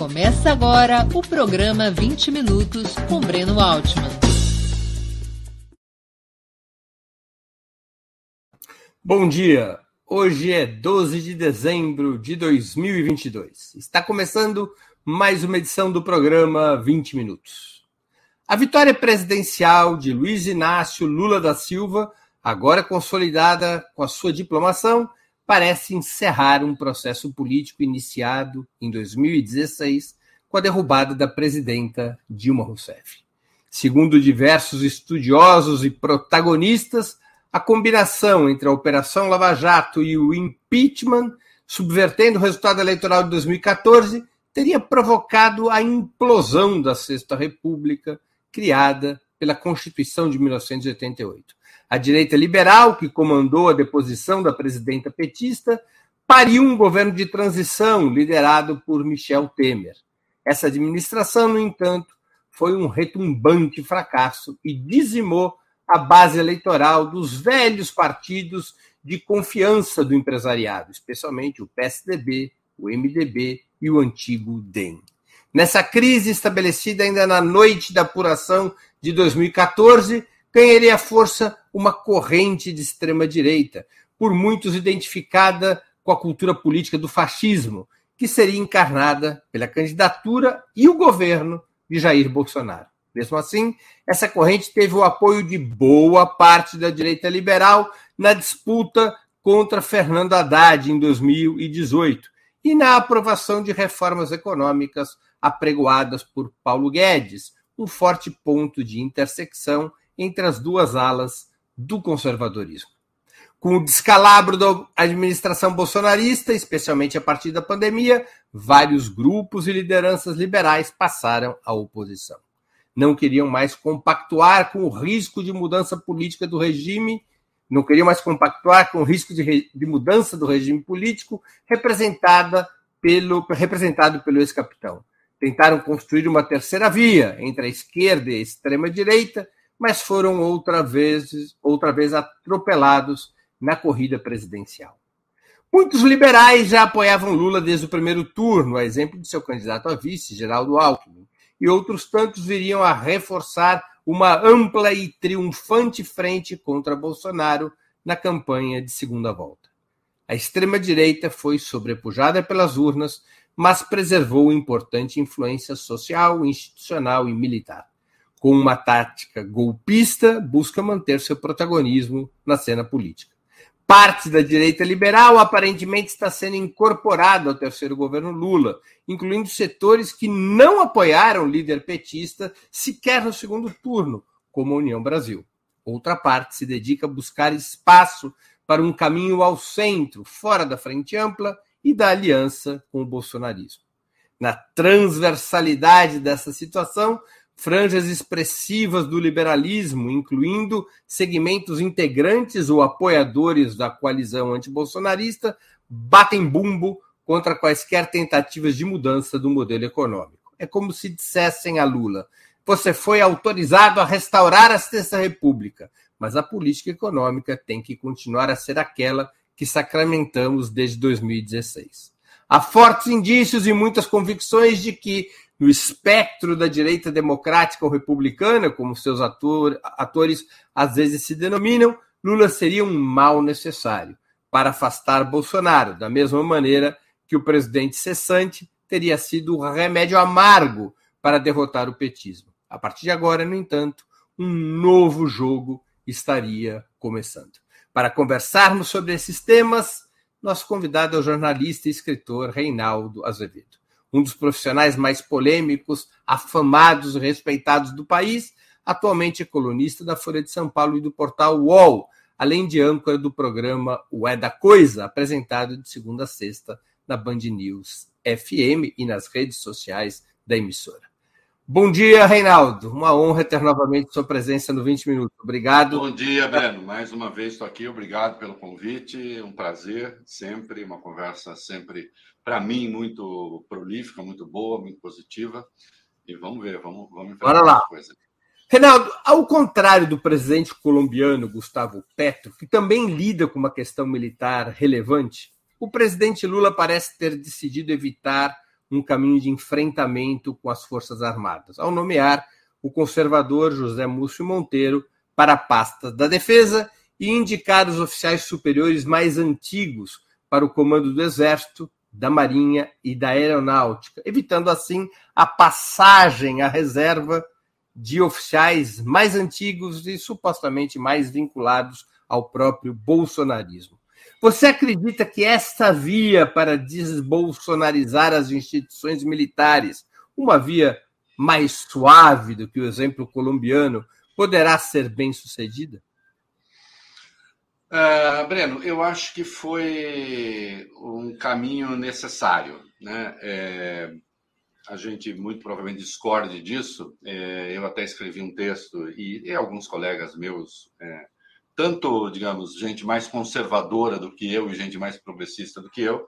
Começa agora o programa 20 Minutos com Breno Altman. Bom dia! Hoje é 12 de dezembro de 2022. Está começando mais uma edição do programa 20 Minutos. A vitória presidencial de Luiz Inácio Lula da Silva, agora consolidada com a sua diplomação, parece encerrar um processo político iniciado em 2016 com a derrubada da presidenta Dilma Rousseff. Segundo diversos estudiosos e protagonistas, a combinação entre a Operação Lava Jato e o impeachment, subvertendo o resultado eleitoral de 2014, teria provocado a implosão da Sexta República, criada pela Constituição de 1988. A direita liberal, que comandou a deposição da presidenta petista, pariu um governo de transição liderado por Michel Temer. Essa administração, no entanto, foi um retumbante fracasso e dizimou a base eleitoral dos velhos partidos de confiança do empresariado, especialmente o PSDB, o MDB e o antigo DEM. Nessa crise estabelecida ainda na noite da apuração de 2014, ganharia força uma corrente de extrema-direita, por muitos identificada com a cultura política do fascismo, que seria encarnada pela candidatura e o governo de Jair Bolsonaro. Mesmo assim, essa corrente teve o apoio de boa parte da direita liberal na disputa contra Fernando Haddad em 2018 e na aprovação de reformas econômicas apregoadas por Paulo Guedes, um forte ponto de intersecção entre as duas alas do conservadorismo. Com o descalabro da administração bolsonarista, especialmente a partir da pandemia, vários grupos e lideranças liberais passaram à oposição. Não queriam mais compactuar com o risco de mudança política do regime, não queriam mais compactuar com o risco de, de mudança do regime político representada pelo, representado pelo ex-capitão. Tentaram construir uma terceira via entre a esquerda e a extrema-direita, mas foram outra vez, outra vez atropelados na corrida presidencial. Muitos liberais já apoiavam Lula desde o primeiro turno, a exemplo de seu candidato a vice, Geraldo Alckmin, e outros tantos viriam a reforçar uma ampla e triunfante frente contra Bolsonaro na campanha de segunda volta. A extrema-direita foi sobrepujada pelas urnas, mas preservou importante influência social, institucional e militar com uma tática golpista, busca manter seu protagonismo na cena política. Parte da direita liberal aparentemente está sendo incorporada ao terceiro governo Lula, incluindo setores que não apoiaram o líder petista sequer no segundo turno, como a União Brasil. Outra parte se dedica a buscar espaço para um caminho ao centro, fora da frente ampla e da aliança com o bolsonarismo. Na transversalidade dessa situação, franjas expressivas do liberalismo, incluindo segmentos integrantes ou apoiadores da coalizão antibolsonarista, batem bumbo contra quaisquer tentativas de mudança do modelo econômico. É como se dissessem a Lula: você foi autorizado a restaurar a Sexta República, mas a política econômica tem que continuar a ser aquela que sacramentamos desde 2016. Há fortes indícios e muitas convicções de que no espectro da direita democrática ou republicana, como seus ator, atores às vezes se denominam, Lula seria um mal necessário para afastar Bolsonaro, da mesma maneira que o presidente cessante teria sido o remédio amargo para derrotar o petismo. A partir de agora, no entanto, um novo jogo estaria começando. Para conversarmos sobre esses temas, nosso convidado é o jornalista e escritor Reinaldo Azevedo um dos profissionais mais polêmicos, afamados e respeitados do país, atualmente é colunista da Folha de São Paulo e do portal UOL, além de âncora do programa O É da Coisa, apresentado de segunda a sexta na Band News FM e nas redes sociais da emissora. Bom dia, Reinaldo. Uma honra ter novamente sua presença no 20 Minutos. Obrigado. Bom dia, Breno. Mais uma vez estou aqui. Obrigado pelo convite. Um prazer, sempre. Uma conversa sempre para mim, muito prolífica, muito boa, muito positiva. E vamos ver, vamos, vamos Bora lá. Coisa. Reinaldo, ao contrário do presidente colombiano Gustavo Petro, que também lida com uma questão militar relevante, o presidente Lula parece ter decidido evitar um caminho de enfrentamento com as Forças Armadas, ao nomear o conservador José Múcio Monteiro para a pasta da Defesa e indicar os oficiais superiores mais antigos para o comando do Exército, da Marinha e da Aeronáutica, evitando assim a passagem à reserva de oficiais mais antigos e supostamente mais vinculados ao próprio bolsonarismo. Você acredita que esta via para desbolsonarizar as instituições militares, uma via mais suave do que o exemplo colombiano, poderá ser bem sucedida? Uh, Breno, eu acho que foi um caminho necessário. Né? É, a gente muito provavelmente discorde disso. É, eu até escrevi um texto e, e alguns colegas meus, é, tanto, digamos, gente mais conservadora do que eu e gente mais progressista do que eu,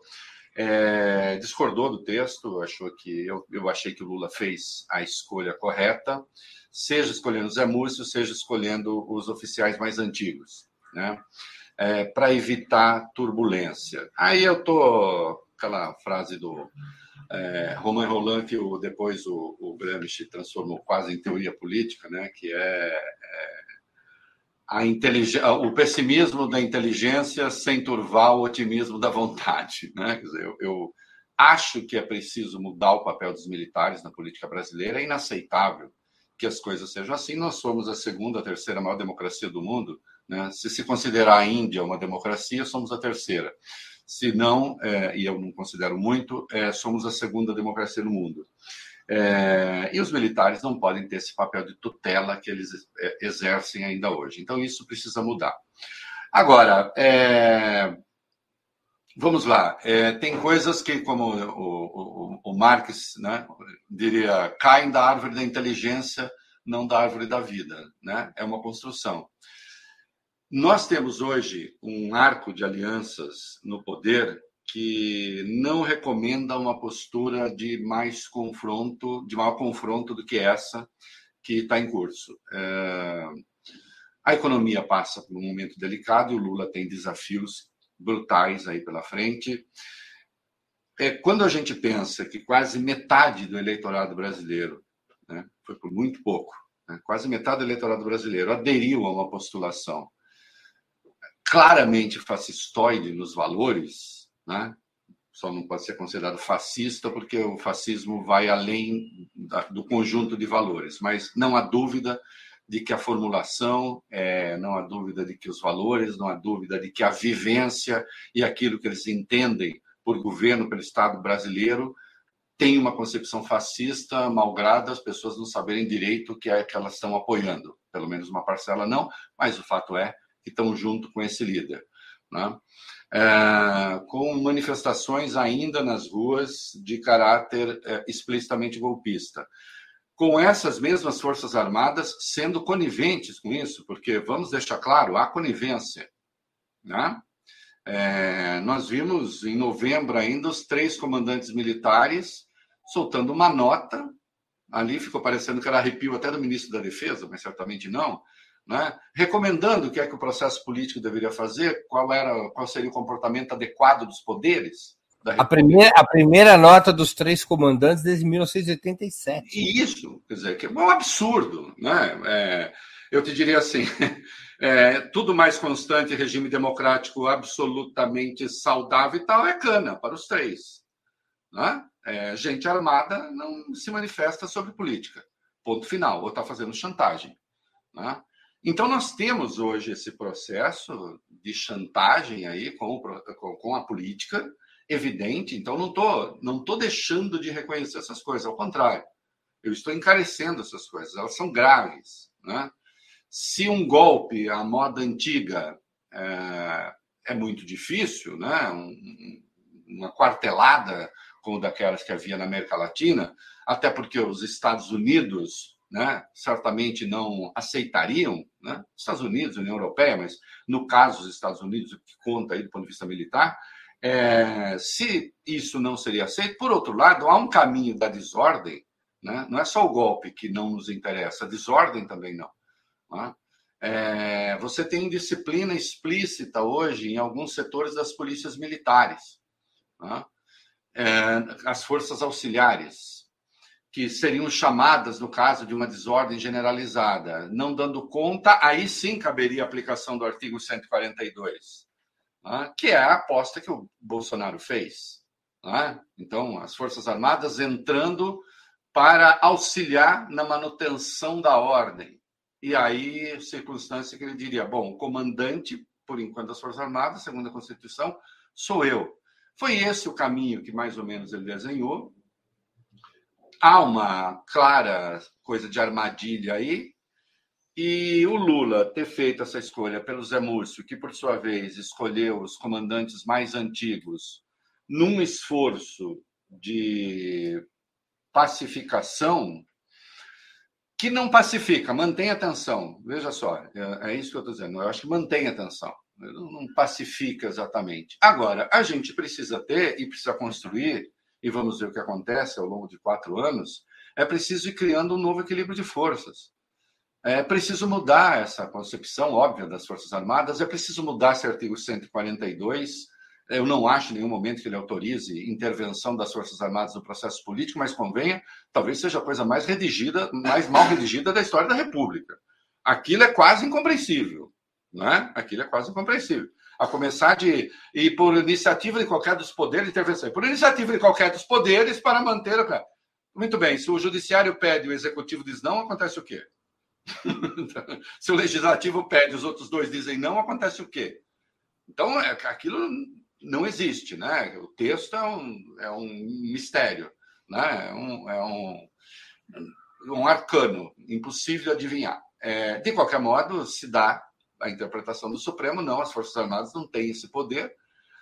é, discordou do texto, achou que eu, eu achei que o Lula fez a escolha correta, seja escolhendo Zé Múcio, seja escolhendo os oficiais mais antigos né? É, para evitar turbulência. Aí eu tô aquela frase do é, Romain Roland que o, depois o, o Gramsci transformou quase em teoria política, né? Que é, é a inteligência, o pessimismo da inteligência sem turvar o otimismo da vontade, né? Quer dizer, eu, eu acho que é preciso mudar o papel dos militares na política brasileira. É inaceitável que as coisas sejam assim. Nós somos a segunda, terceira maior democracia do mundo né? Se se considerar a Índia uma democracia, somos a terceira. Se não, é, e eu não considero muito, é, somos a segunda democracia no mundo. É, e os militares não podem ter esse papel de tutela que eles é, exercem ainda hoje. Então, isso precisa mudar. Agora, é, vamos lá. É, tem coisas que, como o, o, o Marx né, diria, caem da árvore da inteligência, não da árvore da vida. Né? É uma construção. Nós temos hoje um arco de alianças no poder que não recomenda uma postura de mais confronto, de maior confronto do que essa que está em curso. É... A economia passa por um momento delicado e o Lula tem desafios brutais aí pela frente. É, quando a gente pensa que quase metade do eleitorado brasileiro, né, foi por muito pouco, né, quase metade do eleitorado brasileiro aderiu a uma postulação claramente fascistoide nos valores, né? só não pode ser considerado fascista porque o fascismo vai além do conjunto de valores, mas não há dúvida de que a formulação, é, não há dúvida de que os valores, não há dúvida de que a vivência e aquilo que eles entendem por governo, pelo Estado brasileiro, tem uma concepção fascista, malgrada as pessoas não saberem direito o que é que elas estão apoiando. Pelo menos uma parcela não, mas o fato é que estão junto com esse líder. Né? É, com manifestações ainda nas ruas de caráter é, explicitamente golpista. Com essas mesmas Forças Armadas sendo coniventes com isso, porque, vamos deixar claro, há conivência. Né? É, nós vimos em novembro ainda os três comandantes militares soltando uma nota. Ali ficou parecendo que era arrepio até do ministro da Defesa, mas certamente não né? recomendando o que é que o processo político deveria fazer, qual, era, qual seria o comportamento adequado dos poderes. a, primeira, a primeira nota dos três comandantes desde 1987. E isso, quer dizer, que é um absurdo. Né? É, eu te diria assim: é, tudo mais constante, regime democrático absolutamente saudável e tal, é cana para os três. Né? É, gente armada não se manifesta sobre política. Ponto final. Ou está fazendo chantagem. Né? Então, nós temos hoje esse processo de chantagem aí com, com a política evidente. Então, não estou não tô deixando de reconhecer essas coisas, ao contrário, eu estou encarecendo essas coisas, elas são graves. Né? Se um golpe à moda antiga é, é muito difícil, né? Um, uma quartelada como daquelas que havia na América Latina, até porque os Estados Unidos né, certamente não aceitariam, né, Estados Unidos, União Europeia, mas no caso dos Estados Unidos, o que conta aí do ponto de vista militar, é, se isso não seria aceito, por outro lado, há um caminho da desordem, né, não é só o golpe que não nos interessa, a desordem também não. Né? É, você tem disciplina explícita hoje em alguns setores das polícias militares. Né? é, as forças auxiliares, que seriam chamadas no caso de uma desordem generalizada, não dando conta, aí sim caberia a aplicação do artigo 142, né, que é a aposta que o Bolsonaro fez. Né? Então, as Forças Armadas entrando para auxiliar na manutenção da ordem. E aí, circunstância que ele diria: bom, o comandante, por enquanto, das Forças Armadas, segundo a Constituição, sou eu. Foi esse o caminho que mais ou menos ele desenhou. Há uma clara coisa de armadilha aí, e o Lula ter feito essa escolha pelo Zé Múrcio, que por sua vez escolheu os comandantes mais antigos, num esforço de pacificação que não pacifica, mantém a tensão. Veja só, é, é isso que eu estou dizendo. Eu acho que mantém a tensão, não pacifica exatamente. Agora, a gente precisa ter e precisa construir, e vamos ver o que acontece ao longo de quatro anos, é preciso ir criando um novo equilíbrio de forças. É preciso mudar essa concepção óbvia das Forças Armadas, é preciso mudar esse artigo 142, eu não acho em nenhum momento que ele autorize intervenção das Forças Armadas no processo político, mas convenha, talvez seja a coisa mais redigida, mais mal redigida da história da República. Aquilo é quase incompreensível, não é? Aquilo é quase incompreensível. A começar de e por iniciativa de qualquer dos poderes, intervenção, por iniciativa de qualquer dos poderes para manter o muito bem. Se o judiciário pede, o executivo diz não, acontece o quê? se o legislativo pede, os outros dois dizem não, acontece o quê? Então, é, aquilo não existe, né? O texto é um, é um mistério, né? É um, é um, um arcano, impossível de adivinhar. É, de qualquer modo, se dá a interpretação do Supremo, não, as Forças Armadas não têm esse poder.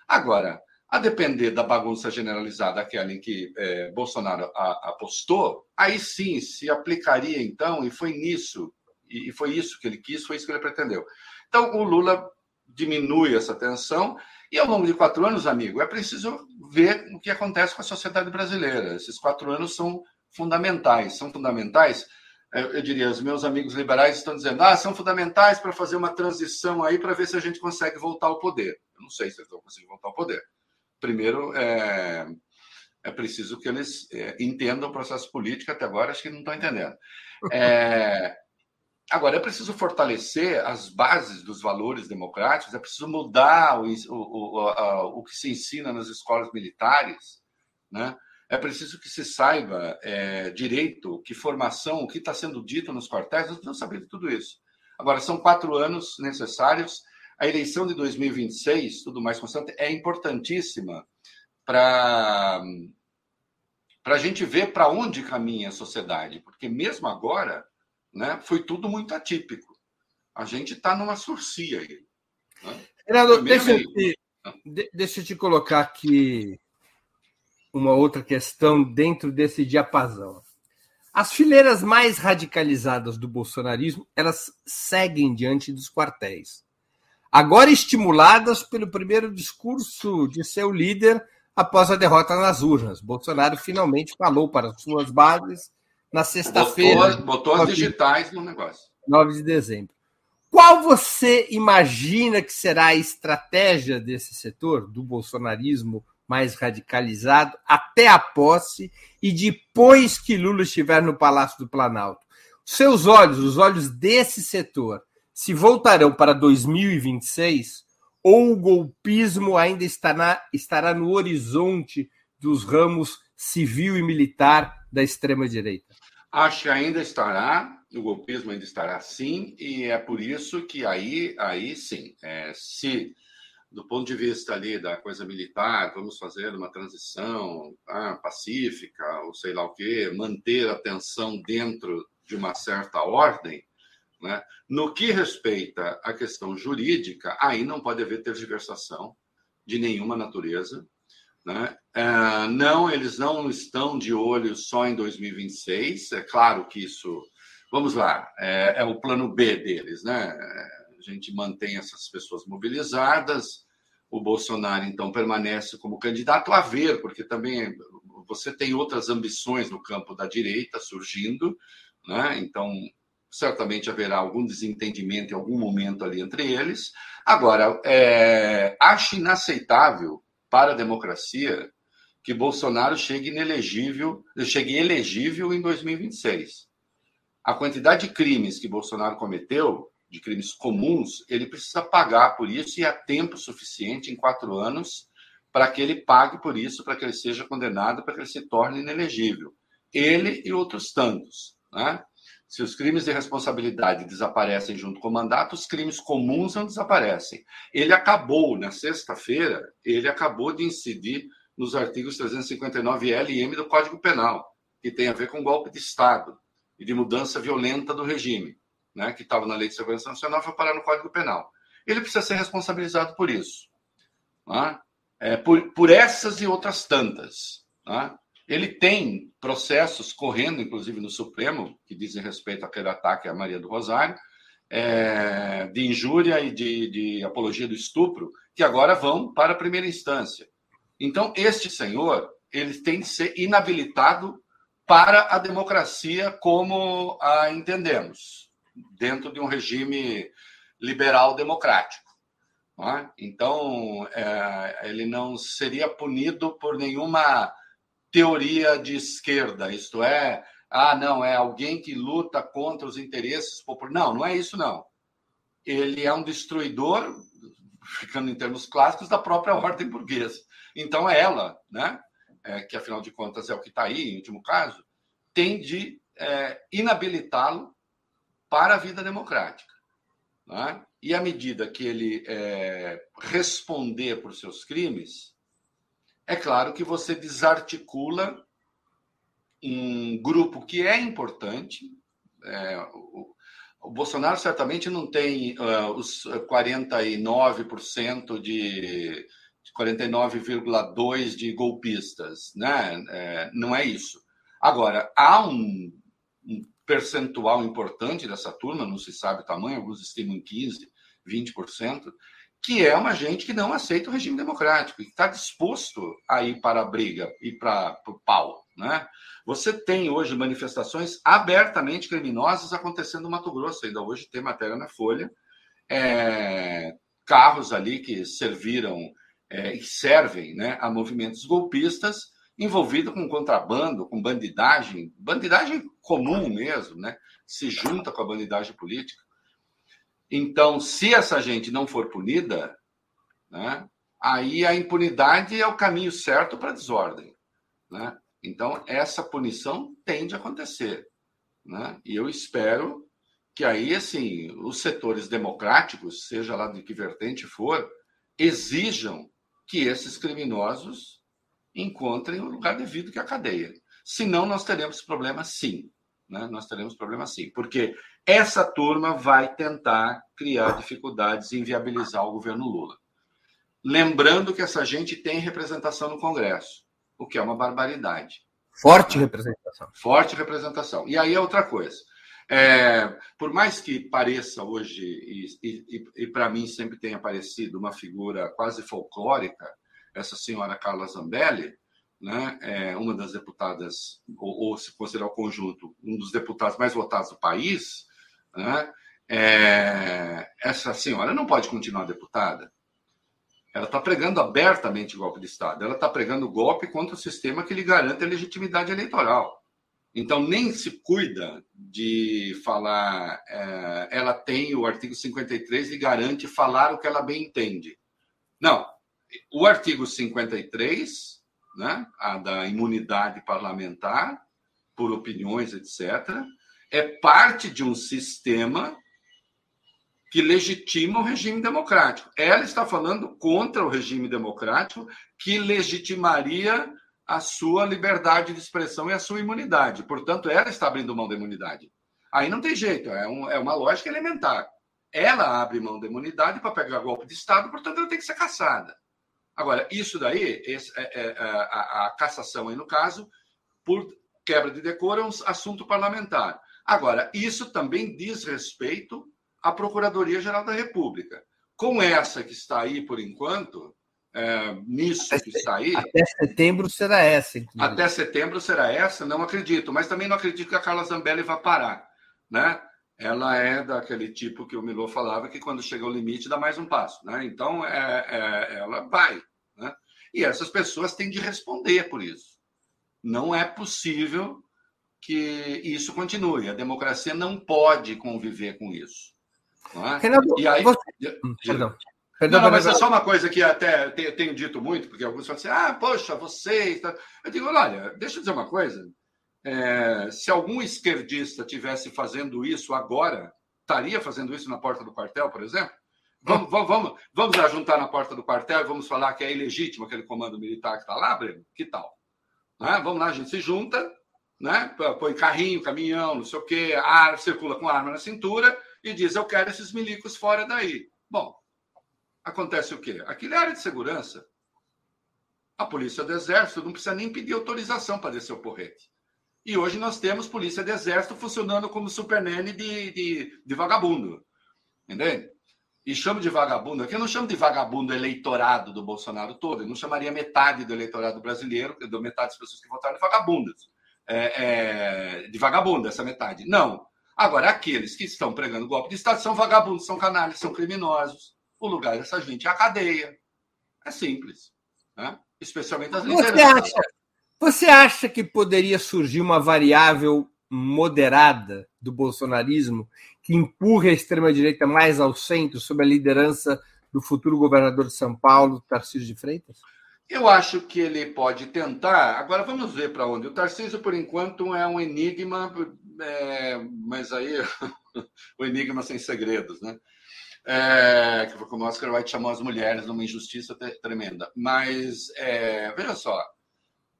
Agora, a depender da bagunça generalizada, aquela em que é, Bolsonaro a, apostou, aí sim se aplicaria, então, e foi nisso, e, e foi isso que ele quis, foi isso que ele pretendeu. Então, o Lula diminui essa tensão e ao longo de quatro anos, amigo, é preciso ver o que acontece com a sociedade brasileira. Esses quatro anos são fundamentais. São fundamentais, eu diria, os meus amigos liberais estão dizendo, ah, são fundamentais para fazer uma transição aí para ver se a gente consegue voltar ao poder. Eu não sei se eles vão conseguir voltar ao poder. Primeiro, é, é preciso que eles é, entendam o processo político, até agora acho que não estão entendendo. É, Agora, é preciso fortalecer as bases dos valores democráticos, é preciso mudar o, o, o, o que se ensina nas escolas militares, né? É preciso que se saiba é, direito, que formação, o que está sendo dito nos quartéis, nós precisamos saber de tudo isso. Agora, são quatro anos necessários. A eleição de 2026, tudo mais constante, é importantíssima para a gente ver para onde caminha a sociedade, porque mesmo agora né? Foi tudo muito atípico. A gente está numa surcia aí. Né? Renato, deixa, eu te, deixa eu te colocar aqui uma outra questão dentro desse diapasão. As fileiras mais radicalizadas do bolsonarismo, elas seguem diante dos quartéis. Agora estimuladas pelo primeiro discurso de seu líder após a derrota nas urnas. Bolsonaro finalmente falou para suas bases na sexta-feira. Botou, botou as digitais no negócio. 9 de dezembro. Qual você imagina que será a estratégia desse setor, do bolsonarismo mais radicalizado, até a posse e depois que Lula estiver no Palácio do Planalto? Seus olhos, os olhos desse setor, se voltarão para 2026 ou o golpismo ainda estará, estará no horizonte dos ramos civil e militar da extrema-direita? Acho que ainda estará, o golpismo ainda estará sim, e é por isso que aí, aí sim, é, se do ponto de vista ali da coisa militar, vamos fazer uma transição ah, pacífica, ou sei lá o quê, manter a tensão dentro de uma certa ordem, né? no que respeita à questão jurídica, aí não pode haver tergiversação de nenhuma natureza, né? É, não, eles não estão de olho só em 2026. É claro que isso. Vamos lá, é, é o plano B deles, né? A gente mantém essas pessoas mobilizadas. O Bolsonaro, então, permanece como candidato a ver, porque também você tem outras ambições no campo da direita surgindo, né? Então, certamente haverá algum desentendimento em algum momento ali entre eles. Agora, é, acho inaceitável para a democracia que Bolsonaro chegue inelegível, chegue elegível em 2026. A quantidade de crimes que Bolsonaro cometeu, de crimes comuns, ele precisa pagar por isso e há tempo suficiente, em quatro anos, para que ele pague por isso, para que ele seja condenado, para que ele se torne inelegível. Ele e outros tantos. Né? Se os crimes de responsabilidade desaparecem junto com o mandato, os crimes comuns não desaparecem. Ele acabou, na sexta-feira, ele acabou de incidir nos artigos 359L e M do Código Penal, que tem a ver com golpe de Estado e de mudança violenta do regime, né, que estava na Lei de Segurança Nacional, foi parar no Código Penal. Ele precisa ser responsabilizado por isso. Né? É, por, por essas e outras tantas. Né? Ele tem processos correndo, inclusive no Supremo, que dizem respeito àquele ataque à Maria do Rosário, é, de injúria e de, de apologia do estupro, que agora vão para a primeira instância. Então, este senhor, ele tem de ser inabilitado para a democracia como a entendemos, dentro de um regime liberal democrático. É? Então, é, ele não seria punido por nenhuma teoria de esquerda, isto é, ah, não, é alguém que luta contra os interesses populares. Não, não é isso, não. Ele é um destruidor, ficando em termos clássicos, da própria ordem burguesa. Então, ela, né, é, que afinal de contas é o que está aí, em último caso, tem de é, inabilitá-lo para a vida democrática. Né? E à medida que ele é, responder por seus crimes, é claro que você desarticula um grupo que é importante. É, o, o, Bolsonaro certamente não tem uh, os 49% de 49,2 de golpistas, né? É, não é isso. Agora, há um, um, percentual importante dessa turma, não se sabe o tamanho, alguns estimam em 15, 20%, que é uma gente que não aceita o regime democrático, que está disposto a ir para a briga e para o pau. Né? Você tem hoje manifestações abertamente criminosas acontecendo no Mato Grosso, ainda hoje tem matéria na Folha, é, carros ali que serviram é, e servem né, a movimentos golpistas, envolvido com contrabando, com bandidagem, bandidagem comum mesmo, né? Se junta com a bandidagem política. Então, se essa gente não for punida, né, aí a impunidade é o caminho certo para a desordem. Né? Então, essa punição tem de acontecer. Né? E eu espero que aí, assim, os setores democráticos, seja lá de que vertente for, exijam que esses criminosos encontrem o lugar devido que é a cadeia. Senão, nós teremos problema sim. Né? Nós teremos problema sim. Porque essa turma vai tentar criar dificuldades e inviabilizar o governo Lula. Lembrando que essa gente tem representação no Congresso, o que é uma barbaridade. Forte representação. Forte representação. E aí é outra coisa. É, por mais que pareça hoje, e, e, e para mim sempre tenha parecido uma figura quase folclórica, essa senhora Carla Zambelli, né, é uma das deputadas, ou, ou, se considerar o conjunto, um dos deputados mais votados do país, né, é, essa senhora não pode continuar deputada. Ela está pregando abertamente golpe de Estado. Ela está pregando golpe contra o sistema que lhe garante a legitimidade eleitoral. Então, nem se cuida de falar. É, ela tem o artigo 53 e garante falar o que ela bem entende. Não. O artigo 53, né, a da imunidade parlamentar, por opiniões, etc., é parte de um sistema que legitima o regime democrático. Ela está falando contra o regime democrático que legitimaria a sua liberdade de expressão e a sua imunidade. Portanto, ela está abrindo mão da imunidade. Aí não tem jeito, é, um, é uma lógica elementar. Ela abre mão da imunidade para pegar golpe de Estado, portanto, ela tem que ser caçada. Agora, isso daí, esse, é, é, é a, a, cassação aí no caso, por quebra de decoro, é um assunto parlamentar. Agora, isso também diz respeito à Procuradoria-Geral da República. Com essa que está aí por enquanto, é, nisso até, que está aí. Até setembro será essa. Inclusive. Até setembro será essa, não acredito. Mas também não acredito que a Carla Zambelli vá parar. Né? Ela é daquele tipo que o Milô falava que quando chega ao limite dá mais um passo. Né? Então, é, é, ela vai. E essas pessoas têm de responder por isso. Não é possível que isso continue. A democracia não pode conviver com isso. Não é? Renato, e aí, você... Hum, perdão. Perdão, não, não, mas é só uma coisa que até tenho dito muito, porque alguns falam assim: ah, poxa, vocês. Eu digo: olha, deixa eu dizer uma coisa. É, se algum esquerdista tivesse fazendo isso agora, estaria fazendo isso na porta do quartel, por exemplo? Vamos, vamos, vamos, vamos juntar na porta do quartel e vamos falar que é ilegítimo aquele comando militar que está lá, Breno? Que tal? Né? Vamos lá, a gente se junta, né? põe carrinho, caminhão, não sei o quê, ar, circula com arma na cintura e diz: Eu quero esses milicos fora daí. Bom, acontece o quê? Aquilo é área de segurança. A polícia do exército não precisa nem pedir autorização para descer o porrete. E hoje nós temos polícia do exército funcionando como supernene de, de, de vagabundo. Entende? E chamo de vagabundo, aqui eu não chamo de vagabundo eleitorado do Bolsonaro todo, eu não chamaria metade do eleitorado brasileiro, do metade das pessoas que votaram de vagabundas. É, é, de vagabundo, essa metade. Não. Agora, aqueles que estão pregando golpe de Estado são vagabundos, são canalhas, são criminosos. O lugar dessa gente é a cadeia. É simples. Né? Especialmente as lideranças. Você acha, você acha que poderia surgir uma variável moderada do bolsonarismo que empurre a extrema-direita mais ao centro sob a liderança do futuro governador de São Paulo, Tarcísio de Freitas? Eu acho que ele pode tentar. Agora vamos ver para onde. O Tarcísio, por enquanto, é um enigma, é, mas aí o enigma sem segredos, né? É, como o Oscar Wilde chamou as mulheres numa injustiça tremenda. Mas é, veja só,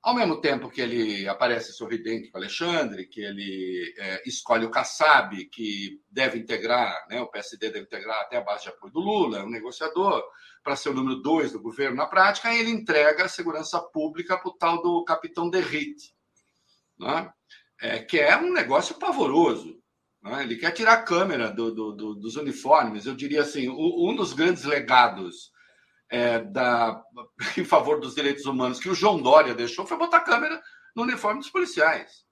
ao mesmo tempo que ele aparece sorridente com Alexandre, que ele é, escolhe o Kassab, que deve integrar, né, o PSD deve integrar até a base de apoio do Lula, um negociador, para ser o número dois do governo na prática, ele entrega a segurança pública para o tal do capitão Derrite, né, é, que é um negócio pavoroso. Né, ele quer tirar a câmera do, do, do, dos uniformes. Eu diria assim: um dos grandes legados é, da, em favor dos direitos humanos que o João Dória deixou foi botar câmera no uniforme dos policiais.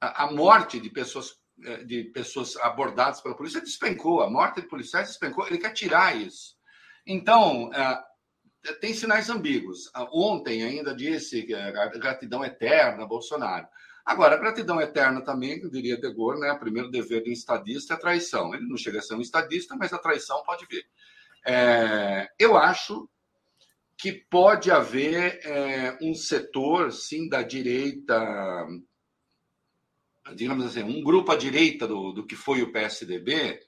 A, a morte de pessoas, é, de pessoas abordadas pela polícia despencou, a morte de policiais despencou, ele quer tirar isso. Então, é, tem sinais ambíguos. Ontem ainda disse que gratidão eterna, Bolsonaro. Agora, a gratidão eterna também, eu diria De Gaulle, né? O primeiro dever de um estadista é a traição. Ele não chega a ser um estadista, mas a traição pode vir. É, eu acho que pode haver é, um setor, sim, da direita, digamos assim, um grupo à direita do, do que foi o PSDB,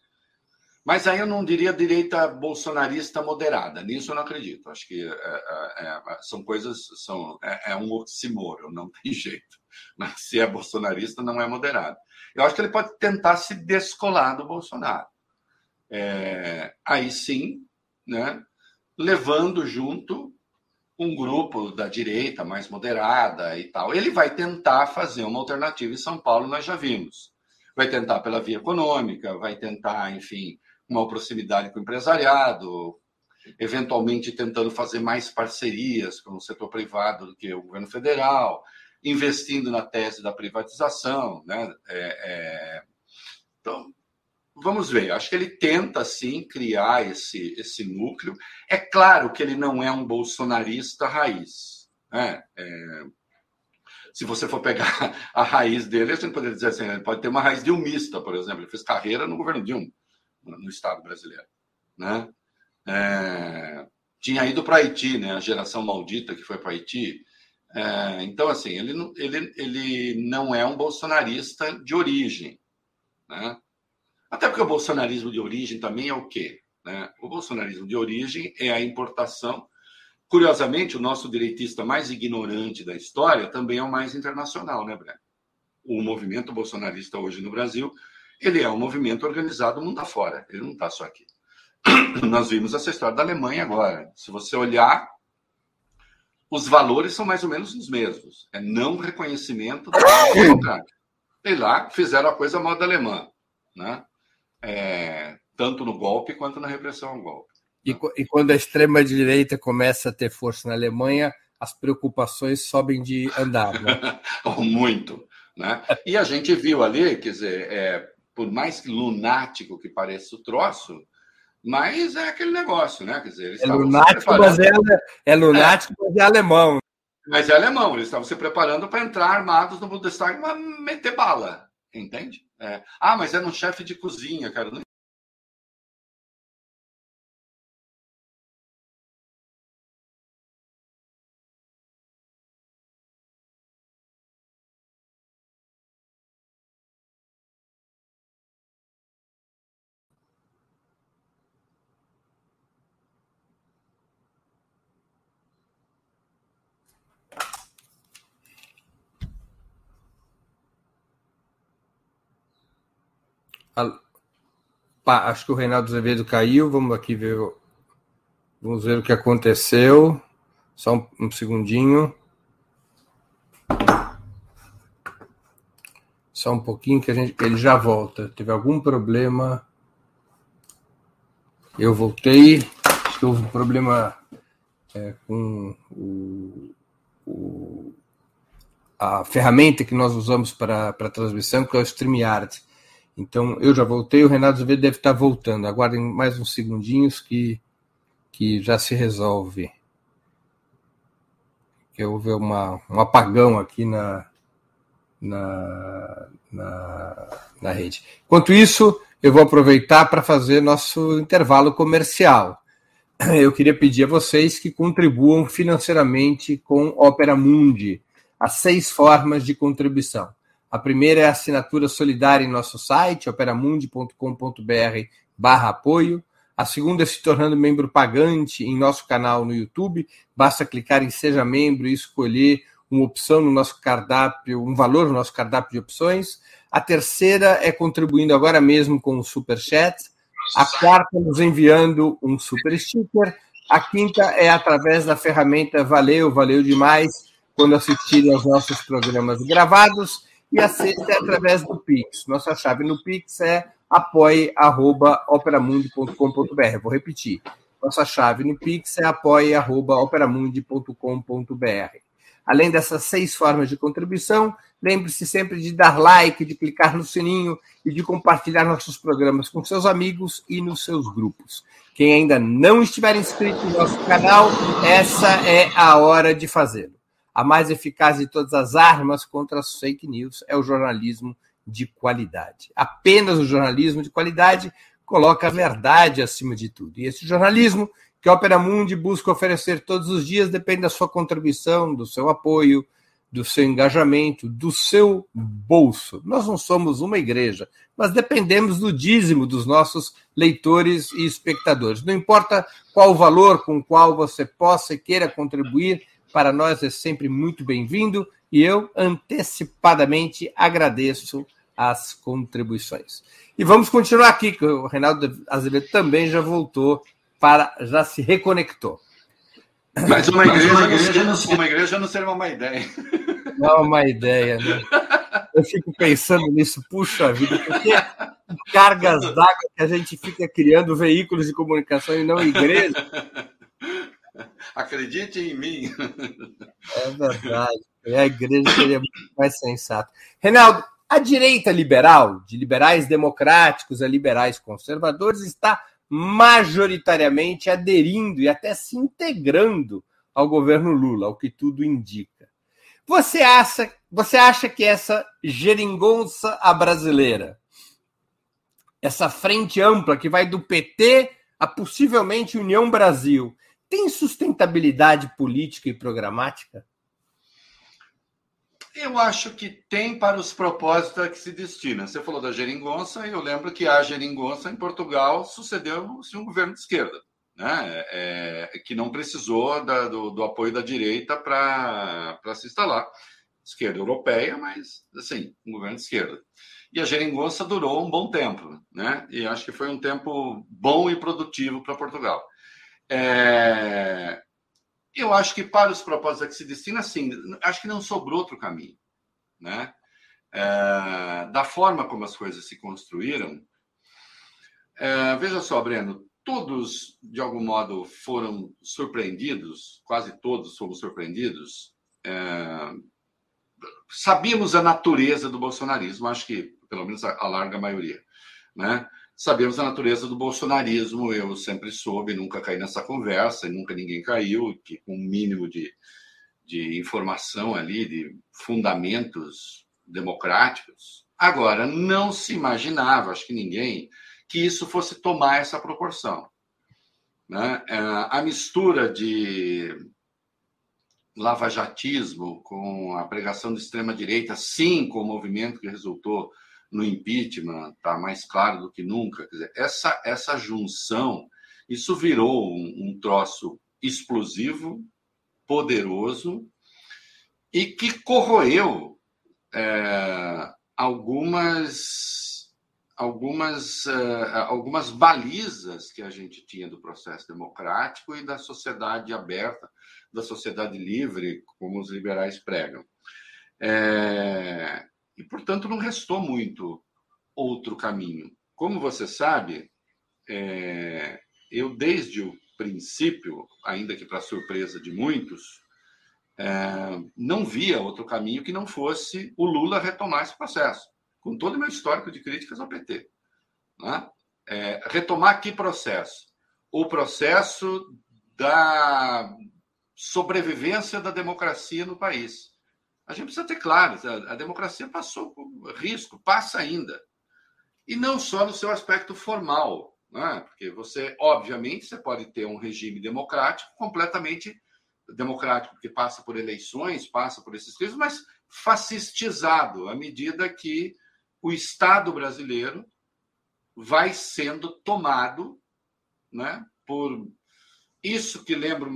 mas aí eu não diria direita bolsonarista moderada, nisso eu não acredito. Acho que é, é, é são coisas, são, é, é um oxímoro, não tem jeito. Mas se é bolsonarista, não é moderado. Eu acho que ele pode tentar se descolar do Bolsonaro. É, aí sim, né, levando junto um grupo da direita mais moderada e tal. Ele vai tentar fazer uma alternativa em São Paulo, nós já vimos. Vai tentar pela via econômica, vai tentar, enfim, uma proximidade com o empresariado, eventualmente tentando fazer mais parcerias com o setor privado do que o governo federal, investindo na tese da privatização, né? É, é... Então, vamos ver, acho que ele tenta sim criar esse, esse núcleo. É claro que ele não é um bolsonarista raiz. Né? É, se você for pegar a raiz dele, você poderia dizer assim, ele pode ter uma raiz dilmista, por exemplo. Ele fez carreira no governo Dilma, no Estado brasileiro. Né? É, tinha ido para Haiti, né? a geração maldita que foi para Haiti. É, então, assim, ele, ele, ele não é um bolsonarista de origem. Né? Até porque o bolsonarismo de origem também é o quê? Né? O bolsonarismo de origem é a importação. Curiosamente, o nosso direitista mais ignorante da história também é o mais internacional, né, Breno? O movimento bolsonarista hoje no Brasil, ele é um movimento organizado mundo afora, ele não está só aqui. Nós vimos essa história da Alemanha agora. Se você olhar, os valores são mais ou menos os mesmos. É não reconhecimento da democrática. E lá fizeram a coisa moda alemã. Né? É, tanto no golpe quanto na repressão ao golpe. E, e quando a extrema-direita começa a ter força na Alemanha, as preocupações sobem de andar. Né? Muito. Né? E a gente viu ali, quer dizer, é, por mais lunático que pareça o troço, Mas é aquele negócio, né? Quer dizer, é lunático, mas é, é lunático, é. mas é alemão. Mas é alemão, eles estavam se preparando para entrar armados no Bundestag e meter bala, entende? É. Ah, mas era um chefe de cozinha, cara. Não acho que o Reinaldo Azevedo caiu. Vamos aqui ver. Vamos ver o que aconteceu. Só um, um segundinho. Só um pouquinho que a gente, ele já volta. Teve algum problema? Eu voltei. Acho que houve um problema é, com o, o, a ferramenta que nós usamos para a transmissão, que é o StreamYard. Então, eu já voltei, o Renato Azevedo deve estar voltando. Aguardem mais uns segundinhos que, que já se resolve. Que houve uma, um apagão aqui na, na, na, na rede. Enquanto isso, eu vou aproveitar para fazer nosso intervalo comercial. Eu queria pedir a vocês que contribuam financeiramente com Opera Mundi. As seis formas de contribuição. A primeira é a assinatura solidária em nosso site, operamundi.com.br barra apoio. A segunda é se tornando membro pagante em nosso canal no YouTube. Basta clicar em Seja Membro e escolher uma opção no nosso cardápio, um valor no nosso cardápio de opções. A terceira é contribuindo agora mesmo com o Super Chat. A quarta, nos enviando um super sticker. A quinta é através da ferramenta Valeu, valeu demais, quando assistirem aos nossos programas gravados. E a sexta é através do Pix. Nossa chave no Pix é apoie.operamundi.com.br. Vou repetir. Nossa chave no Pix é apoie.operamundi.com.br. Além dessas seis formas de contribuição, lembre-se sempre de dar like, de clicar no sininho e de compartilhar nossos programas com seus amigos e nos seus grupos. Quem ainda não estiver inscrito no nosso canal, essa é a hora de fazê-lo. A mais eficaz de todas as armas contra as fake news é o jornalismo de qualidade. Apenas o jornalismo de qualidade coloca a verdade acima de tudo. E esse jornalismo que a Opera Mundi busca oferecer todos os dias depende da sua contribuição, do seu apoio, do seu engajamento, do seu bolso. Nós não somos uma igreja, mas dependemos do dízimo dos nossos leitores e espectadores. Não importa qual o valor com o qual você possa e queira contribuir, para nós é sempre muito bem-vindo e eu antecipadamente agradeço as contribuições. E vamos continuar aqui, que o Reinaldo Azevedo também já voltou para, já se reconectou. Mas uma igreja, uma igreja, não, uma igreja não seria uma má ideia. Não é uma ideia, né? Eu fico pensando nisso, puxa vida, porque cargas d'água que a gente fica criando veículos de comunicação e não igreja. Acredite em mim. É verdade. A igreja seria muito mais sensata. Reinaldo, a direita liberal, de liberais democráticos a liberais conservadores, está majoritariamente aderindo e até se integrando ao governo Lula, ao que tudo indica. Você acha, você acha que essa geringonça a brasileira, essa frente ampla que vai do PT a possivelmente União Brasil, tem sustentabilidade política e programática? Eu acho que tem para os propósitos a que se destina. Você falou da geringonça, e eu lembro que a geringonça em Portugal sucedeu-se um governo de esquerda, né? É, que não precisou da, do, do, apoio da direita para se instalar. Esquerda europeia, mas, assim, um governo de esquerda. E a geringonça durou um bom tempo, né? E acho que foi um tempo bom e produtivo para Portugal. É... Eu acho que para os propósitos a que se destina, sim, acho que não sobrou outro caminho. Né? É... Da forma como as coisas se construíram, é... veja só, Breno, todos, de algum modo, foram surpreendidos, quase todos fomos surpreendidos. É... Sabíamos a natureza do bolsonarismo, acho que pelo menos a, a larga maioria. Né? Sabemos a natureza do bolsonarismo. Eu sempre soube, nunca caí nessa conversa, e nunca ninguém caiu, que com um mínimo de, de informação ali, de fundamentos democráticos. Agora, não se imaginava, acho que ninguém, que isso fosse tomar essa proporção. Né? É, a mistura de lavajatismo com a pregação de extrema-direita, sim, com o movimento que resultou no impeachment, está mais claro do que nunca. Quer dizer, essa, essa junção, isso virou um, um troço explosivo, poderoso, e que corroeu é, algumas, algumas, uh, algumas balizas que a gente tinha do processo democrático e da sociedade aberta, da sociedade livre, como os liberais pregam. É, e, portanto, não restou muito outro caminho. Como você sabe, é, eu, desde o princípio, ainda que para surpresa de muitos, é, não via outro caminho que não fosse o Lula retomar esse processo, com todo o meu histórico de críticas ao PT. Né? É, retomar que processo? O processo da sobrevivência da democracia no país. A gente precisa ter claro, a, a democracia passou por risco, passa ainda. E não só no seu aspecto formal, né? porque você, obviamente, você pode ter um regime democrático completamente democrático que passa por eleições, passa por esses crimes, mas fascistizado à medida que o Estado brasileiro vai sendo tomado né, por isso que lembra,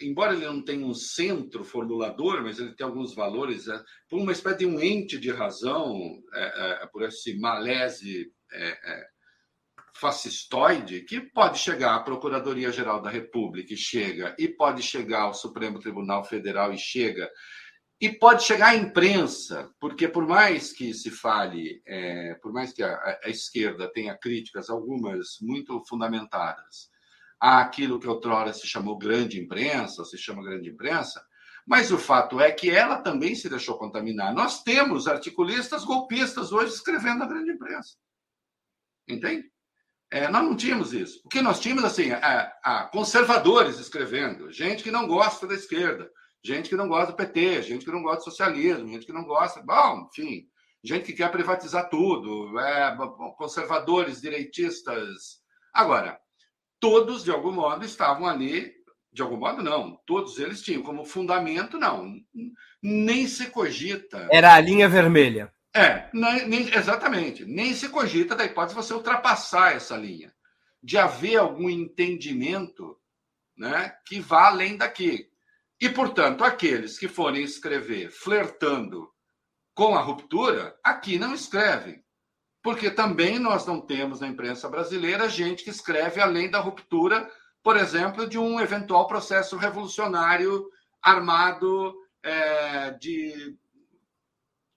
embora ele não tenha um centro formulador, mas ele tem alguns valores, é, por uma espécie de um ente de razão, é, é, por esse malese é, é, fascistoide que pode chegar à Procuradoria-Geral da República e chega, e pode chegar ao Supremo Tribunal Federal e chega, e pode chegar à imprensa, porque por mais que se fale, é, por mais que a, a, esquerda tenha críticas, algumas muito fundamentadas, àquilo que outrora se chamou grande imprensa, se chama grande imprensa, mas o fato é que ela também se deixou contaminar. Nós temos articulistas golpistas hoje escrevendo na grande imprensa. Entende? É, nós não tínhamos isso. O que nós tínhamos, assim, é, é, conservadores escrevendo, gente que não gosta da esquerda, gente que não gosta do PT, gente que não gosta do socialismo, gente que não gosta. Bom, enfim, gente que quer privatizar tudo, é, conservadores, direitistas. Agora, todos, de algum modo, estavam ali. De algum modo, não. Todos eles tinham como fundamento, não. Nem se cogita. Era a linha vermelha. É, nem, exatamente. Nem se cogita da hipótese de você ultrapassar essa linha, de haver algum entendimento né, que vá além daqui. E, portanto, aqueles que forem escrever flertando com a ruptura, aqui não escrevem. Porque também nós não temos na imprensa brasileira gente que escreve além da ruptura, por exemplo, de um eventual processo revolucionário armado é, de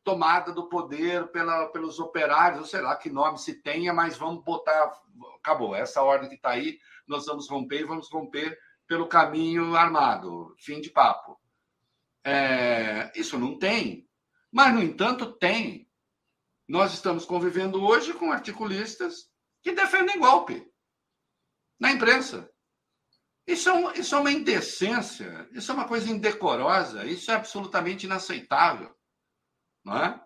tomada do poder pela, pelos operários, ou sei lá que nome se tenha, mas vamos botar. Acabou, essa ordem que está aí, nós vamos romper e vamos romper pelo caminho armado. Fim de papo. É, isso não tem. Mas, no entanto, tem. Nós estamos convivendo hoje com articulistas que defendem golpe na imprensa. Isso é, um, isso é uma indecência, isso é uma coisa indecorosa, isso é absolutamente inaceitável. Não é?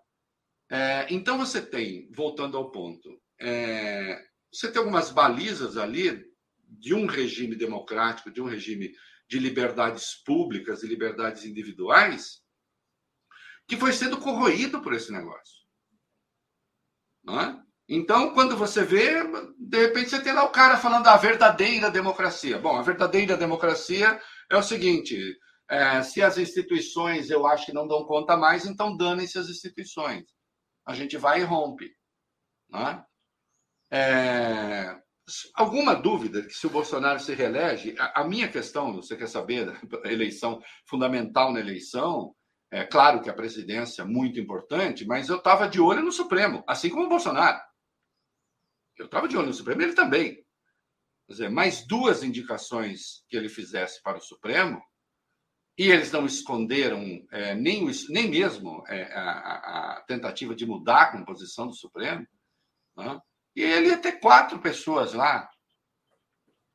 É, então você tem, voltando ao ponto, é, você tem algumas balizas ali de um regime democrático, de um regime de liberdades públicas e liberdades individuais, que foi sendo corroído por esse negócio. É? Então, quando você vê, de repente você tem lá o cara falando da verdadeira democracia. Bom, a verdadeira democracia é o seguinte: é, se as instituições eu acho que não dão conta mais, então danem-se as instituições. A gente vai e rompe. Né? É, alguma dúvida que se o Bolsonaro se reelege, a, a, minha questão, você quer saber, a eleição fundamental na eleição, é claro que a presidência é muito importante, mas eu estava de olho no Supremo, assim como o Bolsonaro. Eu estava de olho no Supremo, ele também. Quer dizer, mais duas indicações que ele fizesse para o Supremo, e eles não esconderam é, nem, nem mesmo é, a, a, tentativa de mudar a composição do Supremo. Né? E ele ia ter quatro pessoas lá.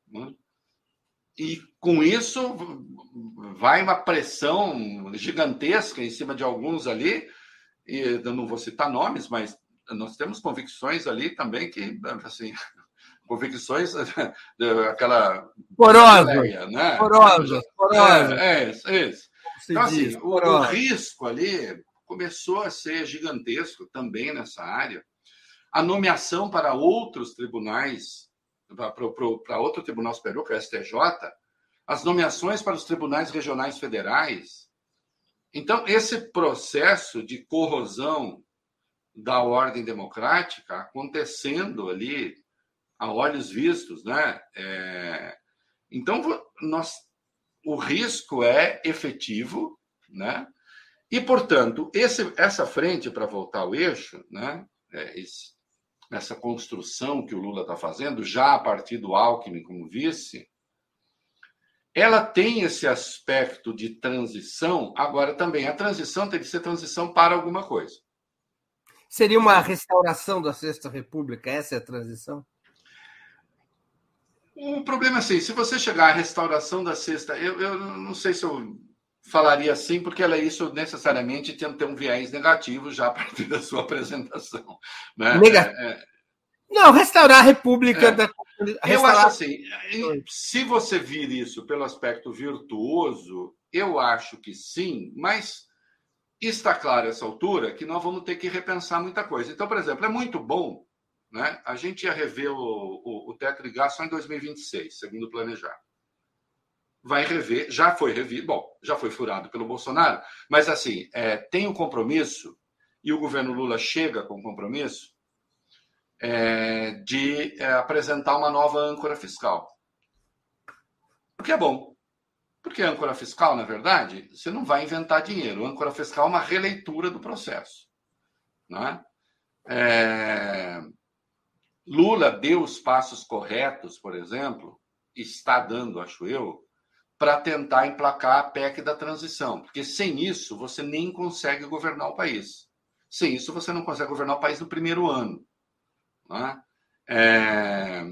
Né? E com isso vai uma pressão gigantesca em cima de alguns ali, e eu não vou citar nomes, mas nós temos convicções ali também que, assim, convicções aquela porosa, né? porosa, porosa. É, é isso, é isso. Então, assim, o, o, risco ali começou a ser gigantesco também nessa área. A nomeação para outros tribunais, para outro tribunal superior, que é o STJ, as nomeações para os tribunais regionais federais. Então, esse processo de corrosão da ordem democrática acontecendo ali a olhos vistos, né? É... Então, nós, o risco é efetivo, né? E, portanto, esse, essa frente para voltar ao eixo, né? É, esse, essa construção que o Lula está fazendo, já a partir do Alckmin como vice, ela tem esse aspecto de transição. Agora, também, a transição tem que ser transição para alguma coisa. Seria uma restauração da Sexta República? Essa é a transição? O problema é assim: se você chegar à restauração da Sexta, eu, eu não sei se eu falaria assim, porque ela é isso necessariamente tem que ter um viés negativo já a partir da sua apresentação. Né? Negativo. É, é... Não, restaurar a República é. da. Restaurar... Eu acho assim: se você vir isso pelo aspecto virtuoso, eu acho que sim, mas está claro essa altura que nós vamos ter que repensar muita coisa. Então, por exemplo, é muito bom. Né? A gente ia rever o, o, o teto de gás só em 2026, segundo planejado vai rever, já foi revido, bom, já foi furado pelo Bolsonaro, mas assim, é, tem o um compromisso, e o governo Lula chega com o compromisso, é, de é, apresentar uma nova âncora fiscal. O que é bom. Porque âncora fiscal, na verdade, você não vai inventar dinheiro. âncora fiscal é uma releitura do processo. Né? É... Lula deu os passos corretos, por exemplo, está dando, acho eu, para tentar emplacar a PEC da transição, porque sem isso você nem consegue governar o país. Sem isso você não consegue governar o país no primeiro ano. Né? É...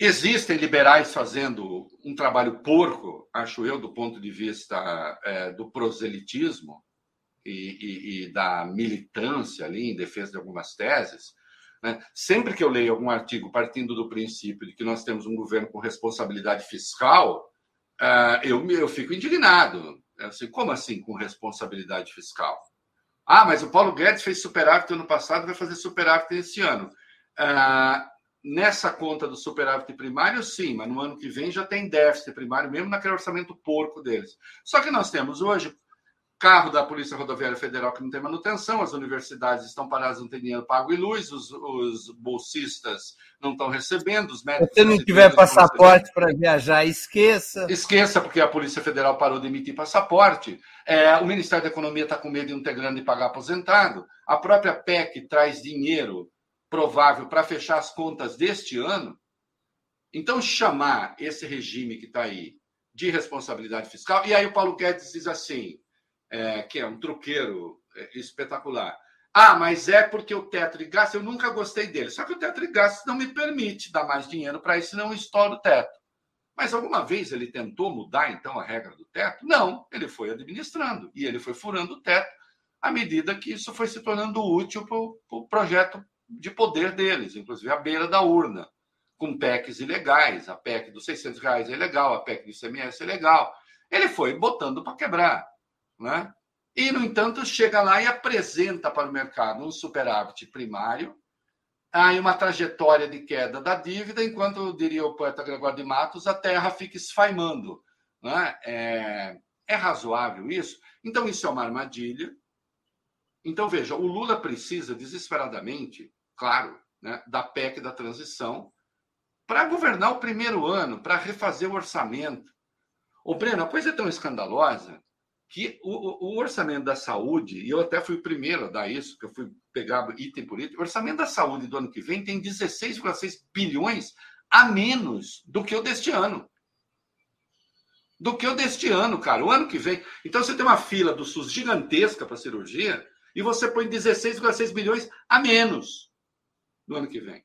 Existem liberais fazendo um trabalho porco, acho eu, do ponto de vista é, do proselitismo e, e, e, da militância ali em defesa de algumas teses, né? Sempre que eu leio algum artigo partindo do princípio de que nós temos um governo com responsabilidade fiscal, uh, eu, eu fico indignado. Assim, como assim com responsabilidade fiscal? Ah, mas o Paulo Guedes fez superávit ano passado, vai fazer superávit esse ano. Uh, nessa conta do superávit primário, sim, mas no ano que vem já tem déficit primário, mesmo naquele orçamento porco deles. Só que nós temos hoje carro da Polícia Rodoviária Federal que não tem manutenção, as universidades estão paradas, não tem dinheiro pago e luz, os, os bolsistas não estão recebendo, os médicos. Se não tiver passaporte para viajar, esqueça. Esqueça, porque a Polícia Federal parou de emitir passaporte. É, o Ministério da Economia está com medo de não ter grana de pagar aposentado. A própria PEC traz dinheiro provável para fechar as contas deste ano. Então, chamar esse regime que está aí de responsabilidade fiscal. E aí o Paulo Guedes diz assim é, que é um truqueiro é, espetacular. Ah, mas é porque o teto de gastos, eu nunca gostei dele. Só que o teto de gastos não me permite dar mais dinheiro para isso, senão eu estouro o teto. Mas alguma vez ele tentou mudar, então, a regra do teto? Não, ele foi administrando e ele foi furando o teto à medida que isso foi se tornando útil para o pro projeto de poder deles, inclusive à beira da urna, com PECs ilegais. A PEC dos 600 reais é legal, a PEC do ICMS é legal. Ele foi botando para quebrar. Né? E, no entanto, chega lá e apresenta para o mercado um superávit primário, aí uma trajetória de queda da dívida, enquanto, diria o poeta Gregório de Matos, a terra fica esfaimando. Né? É, é razoável isso? Então, isso é uma armadilha. Então, veja, o Lula precisa desesperadamente, claro, né, da PEC da transição para governar o primeiro ano, para refazer o orçamento. O Breno, a coisa é tão escandalosa que o, o, orçamento da saúde, e eu até fui o primeiro a dar isso, que eu fui pegar item por item, o orçamento da saúde do ano que vem tem 16,6 bilhões a menos do que o deste ano. Do que o deste ano, cara. O ano que vem. Então você tem uma fila do SUS gigantesca para cirurgia e você põe 16,6 bilhões a menos. no ano que vem.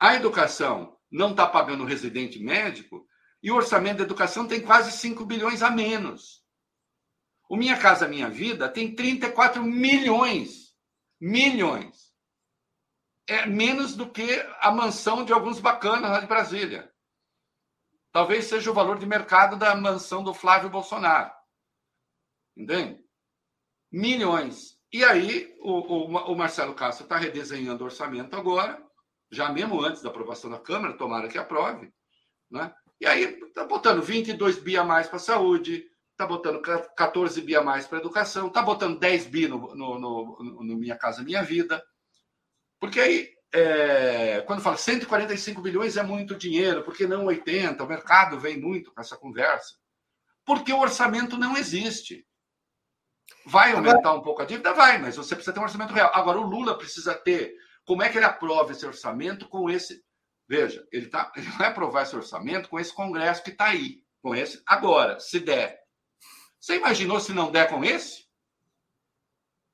A educação não está pagando residente médico e o orçamento da educação tem quase 5 bilhões a menos. O Minha Casa Minha Vida tem 34 milhões. Milhões. É menos do que a mansão de alguns bacanas lá de Brasília. Talvez seja o valor de mercado da mansão do Flávio Bolsonaro. Entende? Milhões. E aí, o, o, o Marcelo Castro está redesenhando o orçamento agora, já mesmo antes da aprovação da Câmara, tomara que aprove. Né? E aí, está botando 22 bi a mais para a saúde, está botando 14 bi a mais para a educação, está botando 10 bi no, no, no, no, Minha Casa Minha Vida. Porque aí, é, quando fala 145 bilhões é muito dinheiro, por que não 80? O mercado vem muito com essa conversa. Porque o orçamento não existe. Vai aumentar um pouco a dívida? Vai, mas você precisa ter um orçamento real. Agora, o Lula precisa ter. Como é que ele aprova esse orçamento com esse. Veja, ele, tá, ele vai aprovar esse orçamento com esse Congresso que está aí. Com esse agora, se der. Você imaginou se não der com esse?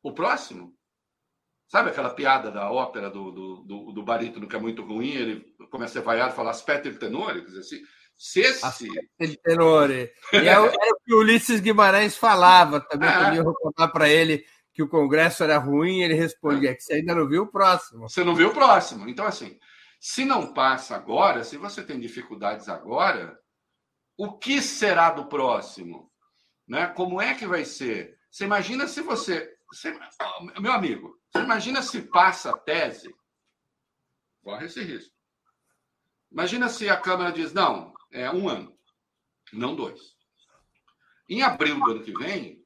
O próximo? Sabe aquela piada da ópera do, do, do, do barítono que é muito ruim? Ele começa a vaiar e falar aspetto il tenore? Quer dizer, assim, se esse. Tenore. E é, o, é o que o Ulisses Guimarães falava também, é. quando eu contar para ele que o Congresso era ruim, ele respondia é. que você ainda não viu o próximo. Você não viu o próximo. Então, assim, se não passa agora, se você tem dificuldades agora, o que será do próximo? Né? Como é que vai ser? Você imagina se você, você. Meu amigo, você imagina se passa a tese, corre esse risco. Imagina se a Câmara diz, não, é um ano, não dois. Em abril do ano que vem,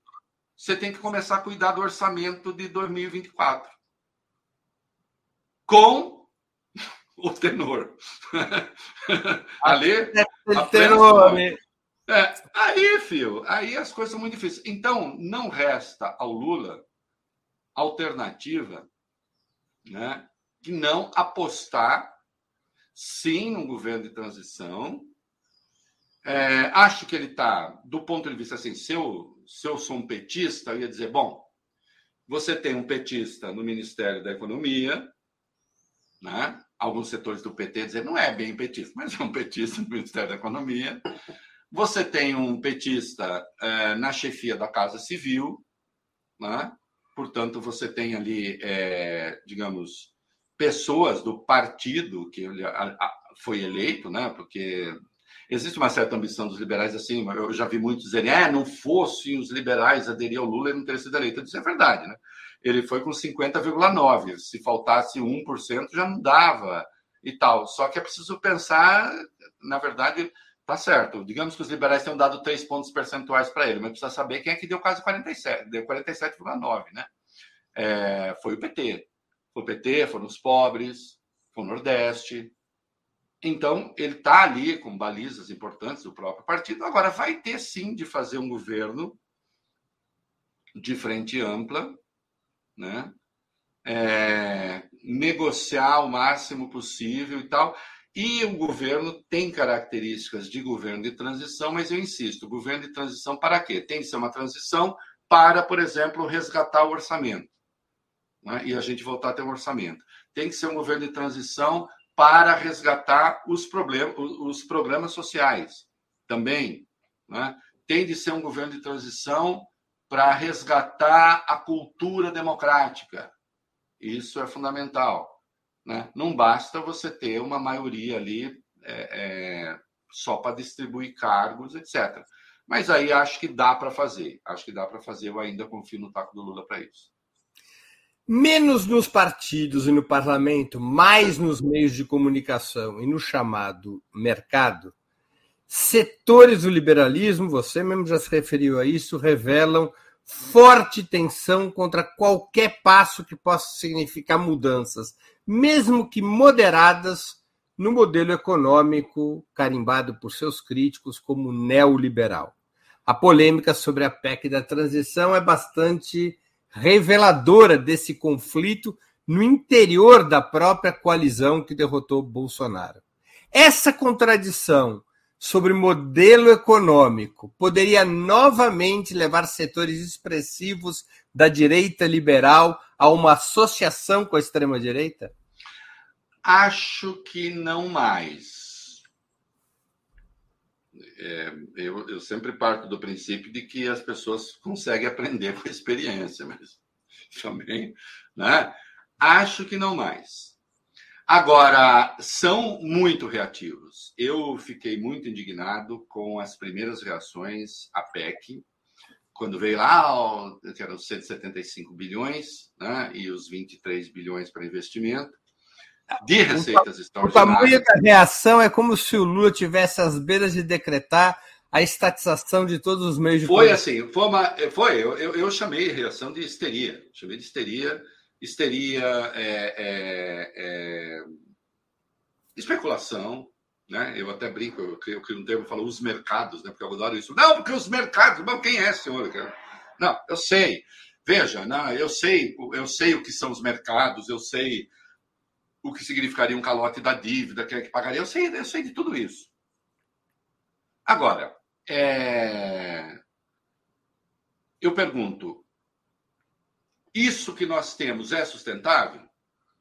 você tem que começar a cuidar do orçamento de 2024. Com o tenor. Ali. O tenor. É, aí, filho, aí as coisas são muito difíceis. Então, não resta ao Lula alternativa né, que não apostar, sim, num governo de transição. É, acho que ele está, do ponto de vista assim, se eu, se eu sou um petista, eu ia dizer, bom, você tem um petista no Ministério da Economia, né? alguns setores do PT dizem, não é bem petista, mas é um petista no Ministério da Economia. Você tem um petista é, na chefia da Casa Civil, né? portanto, você tem ali, é, digamos, pessoas do partido que ele foi eleito, né? porque existe uma certa ambição dos liberais, assim, eu já vi muitos dizerem, é, não fossem os liberais aderir ao Lula, ele não teria sido eleito. Isso é verdade, né? Ele foi com 50,9%, se faltasse 1% já não dava e tal. Só que é preciso pensar, na verdade, Tá certo. Digamos que os liberais tenham dado três pontos percentuais para ele, mas precisa saber quem é que deu quase 47, deu 47,9, né? É, foi o PT. Foi o PT, foram os pobres, foi o Nordeste. Então, ele está ali com balizas importantes do próprio partido. Agora, vai ter sim de fazer um governo de frente ampla, né? É, negociar o máximo possível e tal. E o governo tem características de governo de transição, mas eu insisto, governo de transição para quê? Tem que ser uma transição para, por exemplo, resgatar o orçamento. Né? E a gente voltar a ter um orçamento. Tem que ser um governo de transição para resgatar os, problemas, os programas sociais também. Né? Tem de ser um governo de transição para resgatar a cultura democrática. Isso é fundamental. Né? Não basta você ter uma maioria ali é, é, só para distribuir cargos, etc. Mas aí acho que dá para fazer. Acho que dá para fazer. Eu ainda confio no taco do Lula para isso. Menos nos partidos e no parlamento, mais nos meios de comunicação e no chamado mercado, setores do liberalismo, você mesmo já se referiu a isso, revelam forte tensão contra qualquer passo que possa significar mudanças, mesmo que moderadas, no modelo econômico carimbado por seus críticos como neoliberal. A polêmica sobre a PEC da transição é bastante reveladora desse conflito no interior da própria coalizão que derrotou Bolsonaro. Essa contradição sobre modelo econômico poderia novamente levar setores expressivos da direita liberal a uma associação com a extrema-direita? Acho que não mais. É, eu, eu sempre parto do princípio de que as pessoas conseguem aprender com a experiência, mas também, né? Acho que não mais. Agora, são muito reativos. Eu fiquei muito indignado com as primeiras reações à PEC, quando veio lá, que eram 175 bilhões, né, e os 23 bilhões para investimento, de receitas extraordinárias. O tamanho da reação é como se o Lula tivesse às beiras de decretar a estatização de todos os meios de Foi assim, foi, uma, foi eu, eu, eu chamei reação de histeria, chamei de histeria, histeria, é, é, é, especulação, né? Eu até brinco, eu crio, eu crio um termo, eu falo os mercados, né? Porque eu adoro isso. Não, porque os mercados, mas quem é, senhor? Não, eu sei. Veja, não, eu sei, eu sei o que são os mercados, eu sei o que significaria um calote da dívida, quem é que pagaria, eu sei, eu sei de tudo isso. Agora, é... eu pergunto, isso que nós temos é sustentável?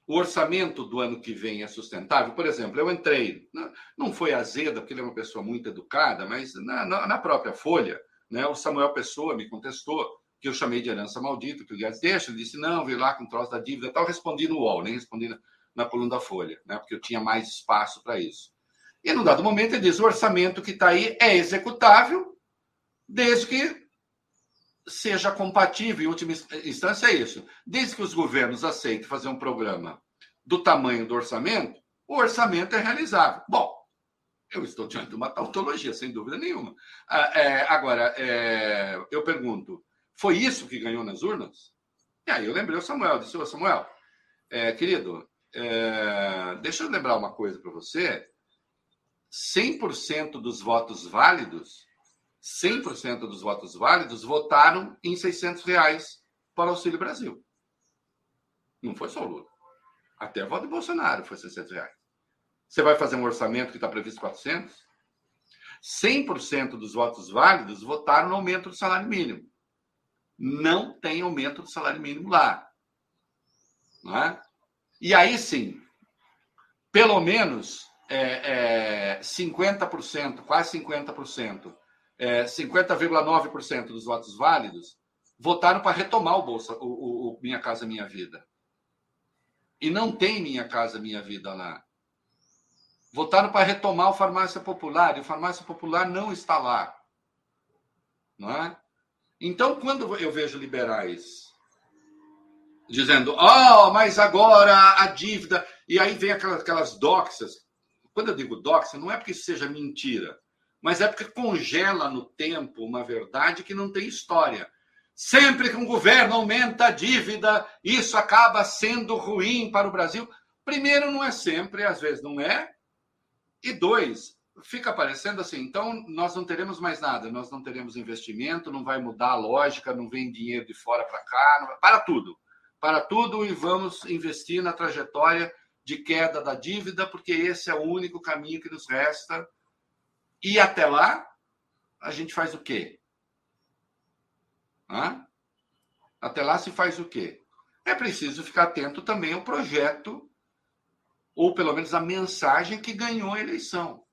O orçamento do ano que vem é sustentável? Por exemplo, eu entrei, não foi azeda, porque ele é uma pessoa muito educada, mas na, na própria Folha, né, o Samuel Pessoa me contestou que eu chamei de herança maldita, que o Guedes deixa, ele disse, não, veio lá com troço da dívida tal, respondi no UOL, nem respondi na, na coluna da Folha, né, porque eu tinha mais espaço para isso. E, num dado momento, ele diz, o orçamento que está aí é executável, desde que seja compatível, em última instância, é isso. Desde que os governos aceitem fazer um programa do tamanho do orçamento, o orçamento é realizável. Bom, eu estou diante de uma tautologia, sem dúvida nenhuma. Ah, é, agora, é, eu pergunto, foi isso que ganhou nas urnas? E aí eu lembrei o Samuel, disse, ô Samuel, é, querido, é, deixa eu lembrar uma coisa para você, 100% dos votos válidos 100% dos votos válidos votaram em 600 reais para o Auxílio Brasil. Não foi só o Lula. Até o voto de Bolsonaro foi 600 reais. Você vai fazer um orçamento que está previsto 400? 100% dos votos válidos votaram no aumento do salário mínimo. Não tem aumento do salário mínimo lá. Não é? E aí sim, pelo menos é, é, 50%, quase 50% é, 50,9% dos votos válidos votaram para retomar o Bolsa, o, o, Minha Casa Minha Vida. E não tem Minha Casa Minha Vida lá. Votaram para retomar o Farmácia Popular, e o Farmácia Popular não está lá. Não é? Então, quando eu vejo liberais dizendo, oh, mas agora a dívida. E aí vem aquelas, aquelas doxas. Quando eu digo doxa, não é porque isso seja mentira mas é porque congela no tempo uma verdade que não tem história. Sempre que um governo aumenta a dívida, isso acaba sendo ruim para o Brasil. Primeiro, não é sempre, às vezes não é. E dois, fica parecendo assim, então nós não teremos mais nada, nós não teremos investimento, não vai mudar a lógica, não vem dinheiro de fora para cá, para tudo. Para tudo e vamos investir na trajetória de queda da dívida, porque esse é o único caminho que nos resta e até lá, a gente faz o quê? Hã? Até lá se faz o quê? É preciso ficar atento também ao projeto, ou pelo menos a mensagem que ganhou a eleição.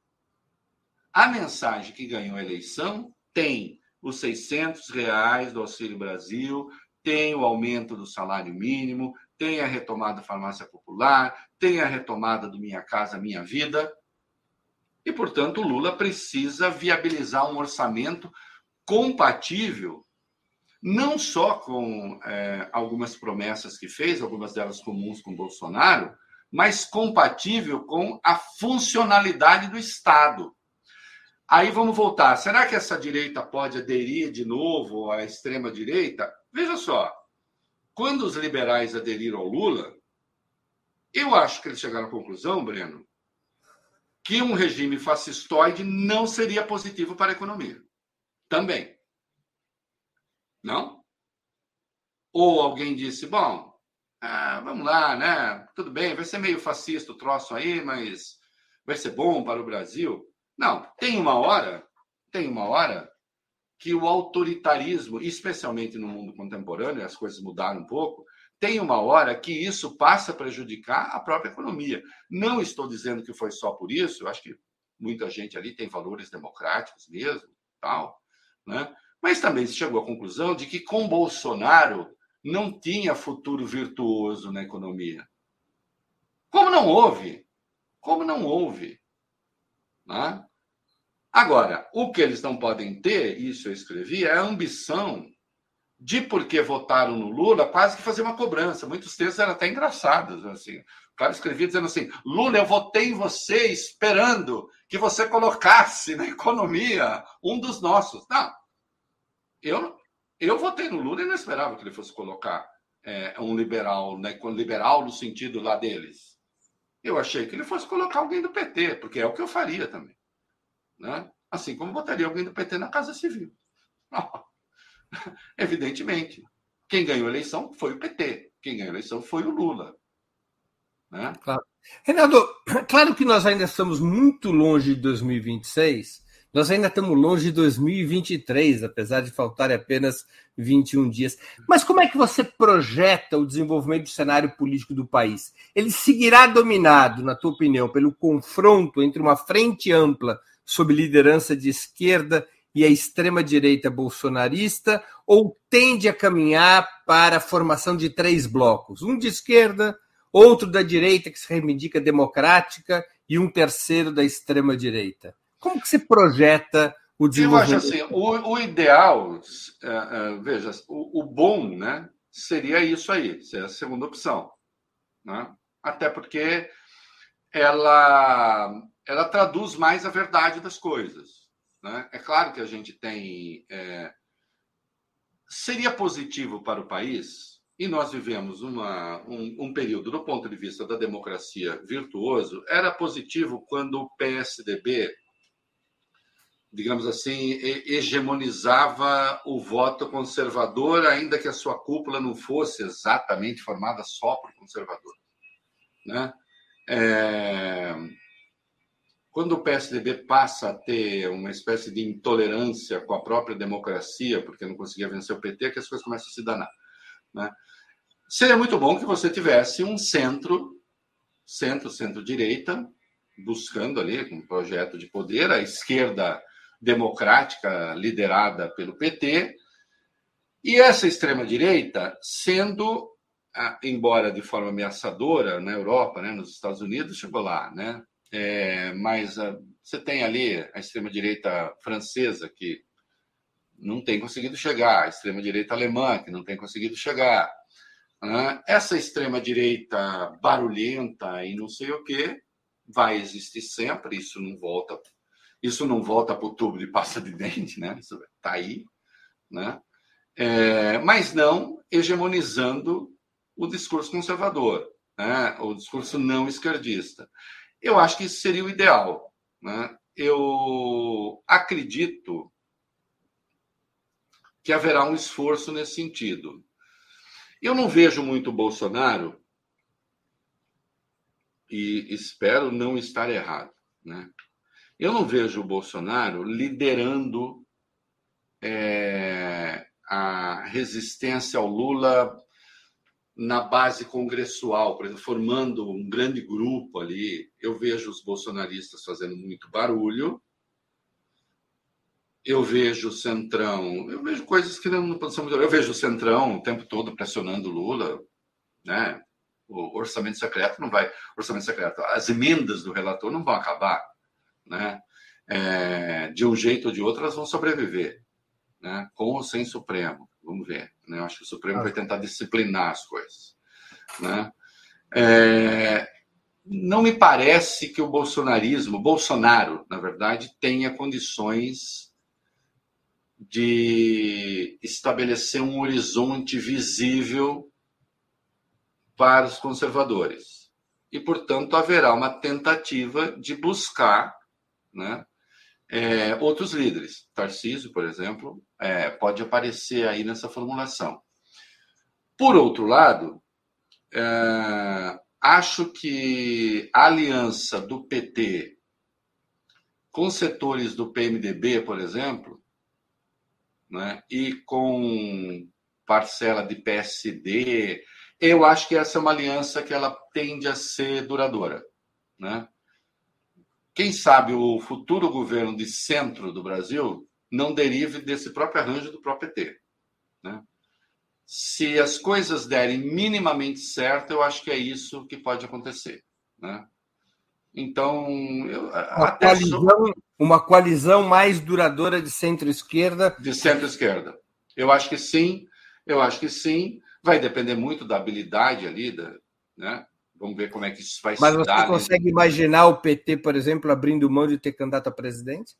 A mensagem que ganhou a eleição tem os 600 reais do Auxílio Brasil, tem o aumento do salário mínimo, tem a retomada da farmácia popular, tem a retomada do Minha Casa Minha Vida. E, portanto, o Lula precisa viabilizar um orçamento compatível não só com é, algumas promessas que fez, algumas delas comuns com Bolsonaro, mas compatível com a funcionalidade do Estado. Aí vamos voltar. Será que essa direita pode aderir de novo à extrema-direita? Veja só, quando os liberais aderiram ao Lula, eu acho que eles chegaram à conclusão, Breno, que um regime fascistoide não seria positivo para a economia. Também. Não? Ou alguém disse, bom, ah, vamos lá, né? Tudo bem, vai ser meio fascista o troço aí, mas vai ser bom para o Brasil. Não, tem uma hora, tem uma hora que o autoritarismo, especialmente no mundo contemporâneo, as coisas mudaram um pouco, tem uma hora que isso passa a prejudicar a própria economia. Não estou dizendo que foi só por isso, eu acho que muita gente ali tem valores democráticos mesmo, tal, né? Mas também se chegou à conclusão de que com Bolsonaro não tinha futuro virtuoso na economia. Como não houve? Como não houve? Né? Agora, o que eles não podem ter, isso eu escrevi, é a ambição de porque votaram no Lula, quase que fazer uma cobrança. Muitos textos eram até engraçados. Assim. O cara escrevia dizendo assim: Lula, eu votei em você esperando que você colocasse na economia um dos nossos. Não. Eu, eu votei no Lula e não esperava que ele fosse colocar é, um liberal, né, liberal no sentido lá deles. Eu achei que ele fosse colocar alguém do PT, porque é o que eu faria também. Né? Assim como botaria alguém do PT na Casa Civil. Evidentemente. Quem ganhou a eleição foi o PT. Quem ganhou a eleição foi o Lula. Né? Claro. Renato, claro que nós ainda estamos muito longe de 2026, nós ainda estamos longe de 2023, apesar de faltar apenas 21 dias. Mas como é que você projeta o desenvolvimento do cenário político do país? Ele seguirá dominado, na tua opinião, pelo confronto entre uma frente ampla sob liderança de esquerda e a extrema-direita bolsonarista, ou tende a caminhar para a formação de três blocos: um de esquerda, outro da direita, que se reivindica democrática, e um terceiro da extrema-direita? Como que se projeta o desenvolvimento? Eu acho assim: o, o ideal, uh, uh, veja, o, o, bom né, seria isso aí, seria a segunda opção. Né? Até porque ela, ela traduz mais a verdade das coisas. Né? É claro que a gente tem. É... Seria positivo para o país, e nós vivemos uma, um, um, período, do ponto de vista da democracia, virtuoso. Era positivo quando o PSDB, digamos assim, hegemonizava o voto conservador, ainda que a sua cúpula não fosse exatamente formada só por conservadores. Né? É quando o PSDB passa a ter uma espécie de intolerância com a própria democracia, porque não conseguia vencer o PT, que as coisas começam a se danar. Né? Seria muito bom que você tivesse um centro, centro, centro-direita, buscando ali um projeto de poder, a esquerda democrática liderada pelo PT, e essa extrema-direita sendo, embora de forma ameaçadora na Europa, né, nos Estados Unidos, chegou lá, né? É, mas uh, você tem ali a extrema-direita francesa, que não tem conseguido chegar, a extrema-direita alemã, que não tem conseguido chegar. Né? Essa extrema-direita barulhenta e não sei o quê vai existir sempre, isso não volta. Isso não volta para o tubo de pasta de dente, né? Isso está aí, né? É, mas não hegemonizando o discurso conservador, né? o discurso não esquerdista. Eu acho que isso seria o ideal. Né? Eu acredito que haverá um esforço nesse sentido. Eu não vejo muito Bolsonaro, e espero não estar errado, né? Eu não vejo o Bolsonaro liderando é, a resistência ao Lula na base congressual, por exemplo, formando um grande grupo ali. Eu vejo os bolsonaristas fazendo muito barulho. Eu vejo o Centrão, eu vejo coisas que não, não são muito. Eu vejo o Centrão o tempo todo pressionando Lula, né? O orçamento secreto não vai. Orçamento secreto, as emendas do relator não vão acabar, né? É, de um jeito ou de outro, elas vão sobreviver, né? Com ou sem Supremo. Vamos ver. Né? Eu acho que o Supremo vai tentar disciplinar as coisas. Né? É, não me parece que o bolsonarismo, Bolsonaro, na verdade, tenha condições de estabelecer um horizonte visível para os conservadores. E, portanto, haverá uma tentativa de buscar né, é, outros líderes. Tarcísio, por exemplo, é, pode aparecer aí nessa formulação. Por outro lado, é, acho que a aliança do PT com setores do PMDB, por exemplo, né, e com parcela de PSD, Eu acho que essa é uma aliança que ela tende a ser duradoura. Né? Quem sabe o futuro governo de centro do Brasil não derive desse próprio arranjo do próprio PT. Né? Se as coisas derem minimamente certo, eu acho que é isso que pode acontecer. Né? Então, eu, uma, coalizão, sou... uma coalizão mais duradoura de centro-esquerda. De centro-esquerda. Eu acho que sim, eu acho que sim. Vai depender muito da habilidade ali, da, né? Vamos ver como é que isso vai Mas se dar. Mas você consegue né? imaginar o PT, por exemplo, abrindo mão de ter candidato a presidente?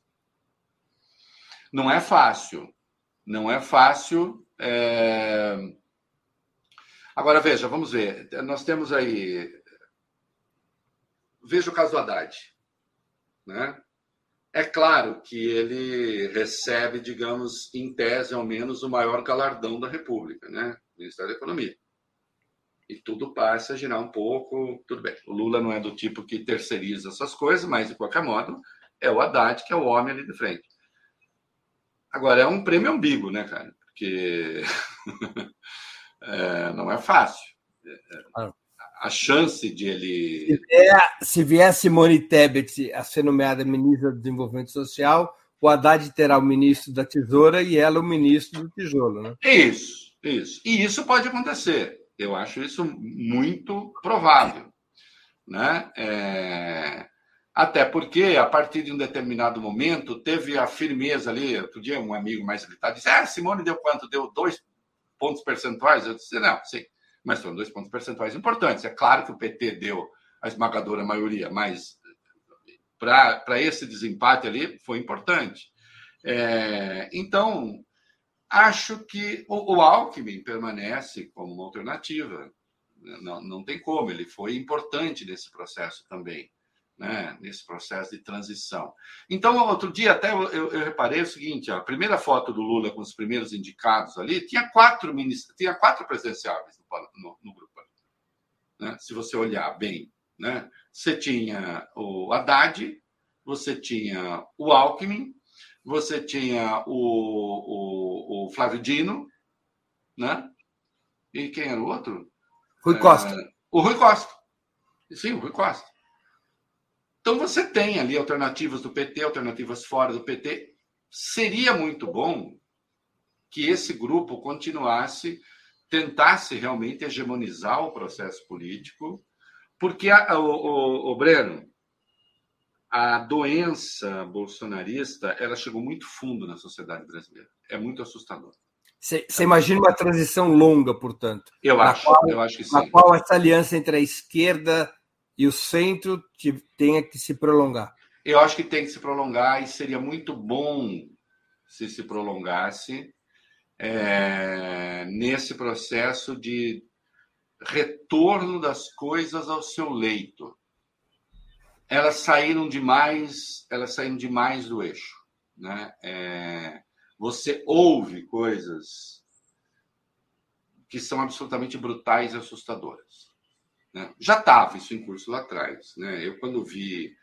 Não é fácil. Não é fácil. É... Agora, veja, vamos ver. Nós temos aí. Veja o caso do Haddad. Né? É claro que ele recebe, digamos, em tese, ao menos, o maior galardão da República, né? Ministério da Economia e tudo passa a girar um pouco. Tudo bem. O Lula não é do tipo que terceiriza essas coisas, mas de qualquer modo é o Haddad que é o homem ali de frente. Agora é um prêmio ambíguo, né, cara? Porque é, não é fácil. A chance de ele. Se vier, se vier Simone Tebet a ser nomeada ministra do Desenvolvimento Social, o Haddad terá o ministro da Tesoura e ela o ministro do Tijolo, né? Isso, isso. E isso pode acontecer. Eu acho isso muito provável. Né? É... Até porque, a partir de um determinado momento, teve a firmeza ali. Outro dia, um amigo mais gritado disse: Ah, Simone deu quanto? Deu dois pontos percentuais? Eu disse: Não, sim, mas foram dois pontos percentuais importantes. É claro que o PT deu a esmagadora maioria, mas para esse desempate ali foi importante. É... Então, Acho que o, o Alckmin permanece como uma alternativa. Não, não tem como, ele foi importante nesse processo também, né? nesse processo de transição. Então, outro dia até eu, eu, reparei o seguinte: a primeira foto do Lula com os primeiros indicados ali tinha quatro ministros, tinha quatro presidenciáveis no, no, no grupo. Né? Se você olhar bem, né? você tinha o Haddad, você tinha o Alckmin, você tinha o, o, o Flávio Dino, né? E quem era o outro? Rui Costa. É, o Rui Costa. Sim, o Rui Costa. Então você tem ali alternativas do PT, alternativas fora do PT. Seria muito bom que esse grupo continuasse, tentasse realmente hegemonizar o processo político, porque a, o, o, o Breno, a doença bolsonarista ela chegou muito fundo na sociedade brasileira. É muito assustador. Você imagina uma transição longa, portanto. Eu acho, qual, eu acho que sim. Na qual essa aliança entre a esquerda e o centro tenha que se prolongar. Eu acho que tem que se prolongar e seria muito bom se se prolongasse é, nesse processo de retorno das coisas ao seu leito elas saíram demais, elas saíram demais do eixo, né? É, você ouve coisas que são absolutamente brutais e assustadoras. Né? Já estava isso em curso lá atrás, né? Eu quando vi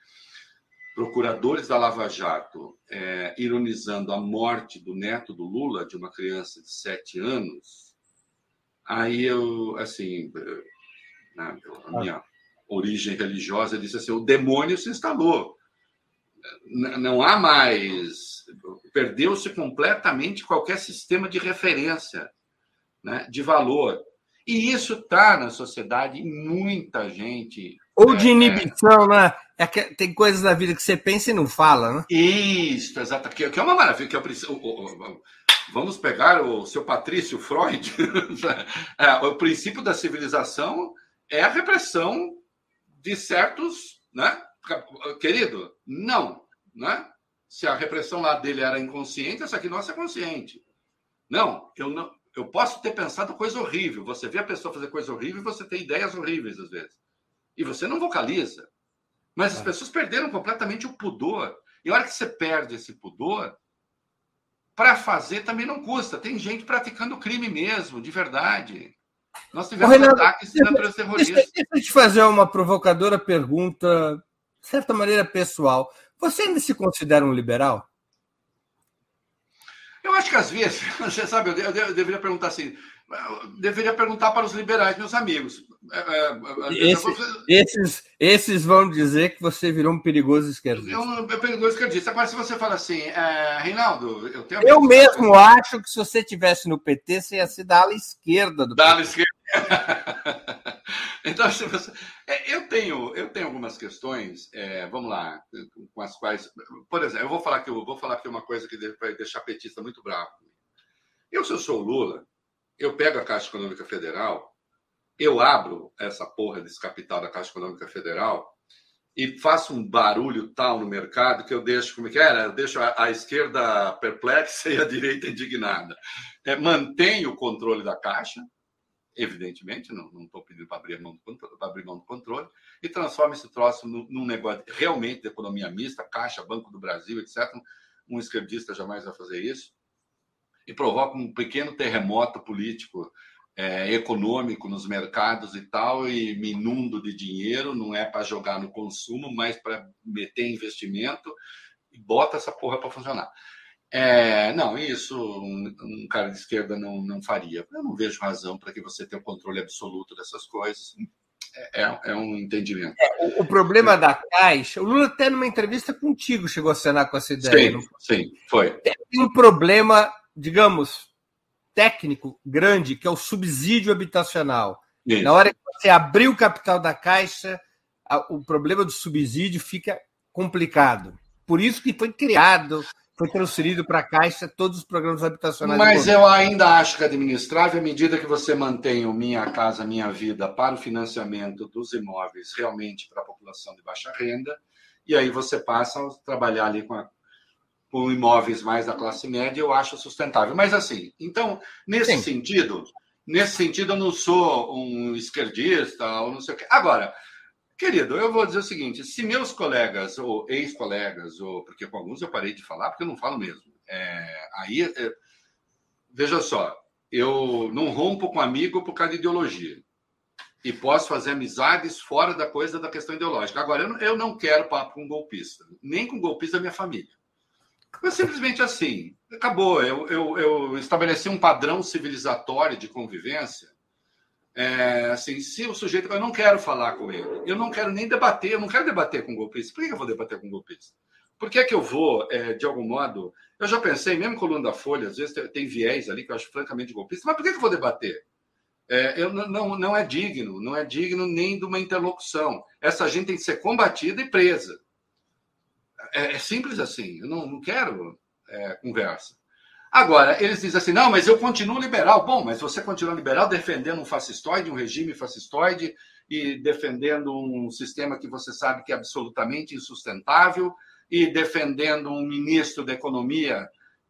procuradores da Lava Jato é, ironizando a morte do neto do Lula, de uma criança de sete anos, aí eu, assim, né, a minha origem religiosa, disse assim: o demônio se instalou. Não há mais. Perdeu-se completamente qualquer sistema de referência, né, de valor. E isso está na sociedade, muita gente. Ou de é, inibição, né? É que tem coisas da vida que você pensa e não fala, né? Isso, exato. Que, que é uma maravilha. Que é o, vamos pegar o seu Patrício Freud. é, o princípio da civilização é a repressão de certos, né? Querido, não, né? Se a repressão lá dele era inconsciente, essa aqui nossa é consciente. Não, eu não, eu posso ter pensado coisa horrível. Você vê a pessoa fazer coisa horrível e você tem ideias horríveis às vezes. E você não vocaliza. Mas as é. pessoas perderam completamente o pudor. E a hora que você perde esse pudor, para fazer também não custa. Tem gente praticando crime mesmo, de verdade. Nós tivemos Renato, ataques de natureza terrorista. Deixa, deixa eu te fazer uma provocadora pergunta, de certa maneira pessoal. Você ainda se considera um liberal? Eu acho que às vezes, você sabe, eu deveria perguntar assim, deveria perguntar para os liberais, meus amigos. É, é, Esse, vou... esses, esses vão dizer que você virou um perigoso esquerdista. Eu, eu perigoso esquerdista. Agora, se você fala assim, é, Reinaldo, eu tenho. Eu mesmo acho que se você tivesse no PT, você ia se dar ala esquerda do da ala esquerda. então, se você... É, eu, tenho, eu tenho algumas questões, é, vamos lá, com as quais. Por exemplo, eu vou falar que eu vou falar que uma coisa que vai deixar petista muito bravo. Eu, se eu sou Lula, eu pego a Caixa Econômica Federal, eu abro essa porra desse capital da Caixa Econômica Federal e faço um barulho tal no mercado que eu deixo, como é que era? Eu deixo a, a esquerda perplexa e a direita indignada. É, mantenho o controle da Caixa, evidentemente, não estou pedindo para abrir, mão do, abrir mão do controle, e transforma esse troço num, num negócio realmente de economia mista, Caixa, Banco do Brasil, etc. Um esquerdista jamais vai fazer isso e provoca um pequeno terremoto político, é, econômico nos mercados e tal, e me inundo de dinheiro, não é para jogar no consumo, mas para meter investimento e bota essa porra para funcionar. É, não, isso um, um, cara de esquerda não, não faria. Eu não vejo razão para que você tenha o controle absoluto dessas coisas. É, é, é um entendimento. É, o, problema da Caixa, o Lula até numa entrevista contigo chegou a assinar com essa ideia. Sim, sim, foi. Tem um problema digamos, técnico grande, que é o subsídio habitacional. Isso. Na hora que você abrir o capital da Caixa, o problema do subsídio fica complicado. Por isso que foi criado, foi transferido para a Caixa todos os programas habitacionais. Mas eu ainda acho que administrável à medida que você mantém o Minha Casa Minha Vida para o financiamento dos imóveis realmente para a população de baixa renda, e aí você passa a trabalhar ali com a com imóveis mais da classe média, eu acho sustentável. Mas assim, então, nesse Sim. sentido, nesse sentido, eu não sou um esquerdista ou não sei o quê. Agora, querido, eu vou dizer o seguinte: se meus colegas ou ex-colegas, ou porque com alguns eu parei de falar, porque eu não falo mesmo. É, aí, é, veja só, eu não rompo com amigo por causa de ideologia. E posso fazer amizades fora da coisa da questão ideológica. Agora, eu não, eu não quero papo com golpista, nem com golpista da minha família. Mas simplesmente assim, acabou. Eu, eu, eu estabeleci um padrão civilizatório de convivência. É, assim, se o sujeito. Eu não quero falar com ele, eu não quero nem debater, eu não quero debater com golpista. Por que eu vou debater com golpista? Por que, é que eu vou, é, de algum modo. Eu já pensei, mesmo coluna da Folha, às vezes tem, viés ali que eu acho francamente golpista, mas por que, que eu vou debater? É, eu, não, não é digno, não é digno nem de uma interlocução. Essa gente tem que ser combatida e presa. É, é simples assim. Eu não, não quero é, conversa. Agora, eles dizem assim: não, mas eu continuo liberal. Bom, mas você continua liberal defendendo um fascistoide, um regime fascistoide, e defendendo um sistema que você sabe que é absolutamente insustentável, e defendendo um ministro da Economia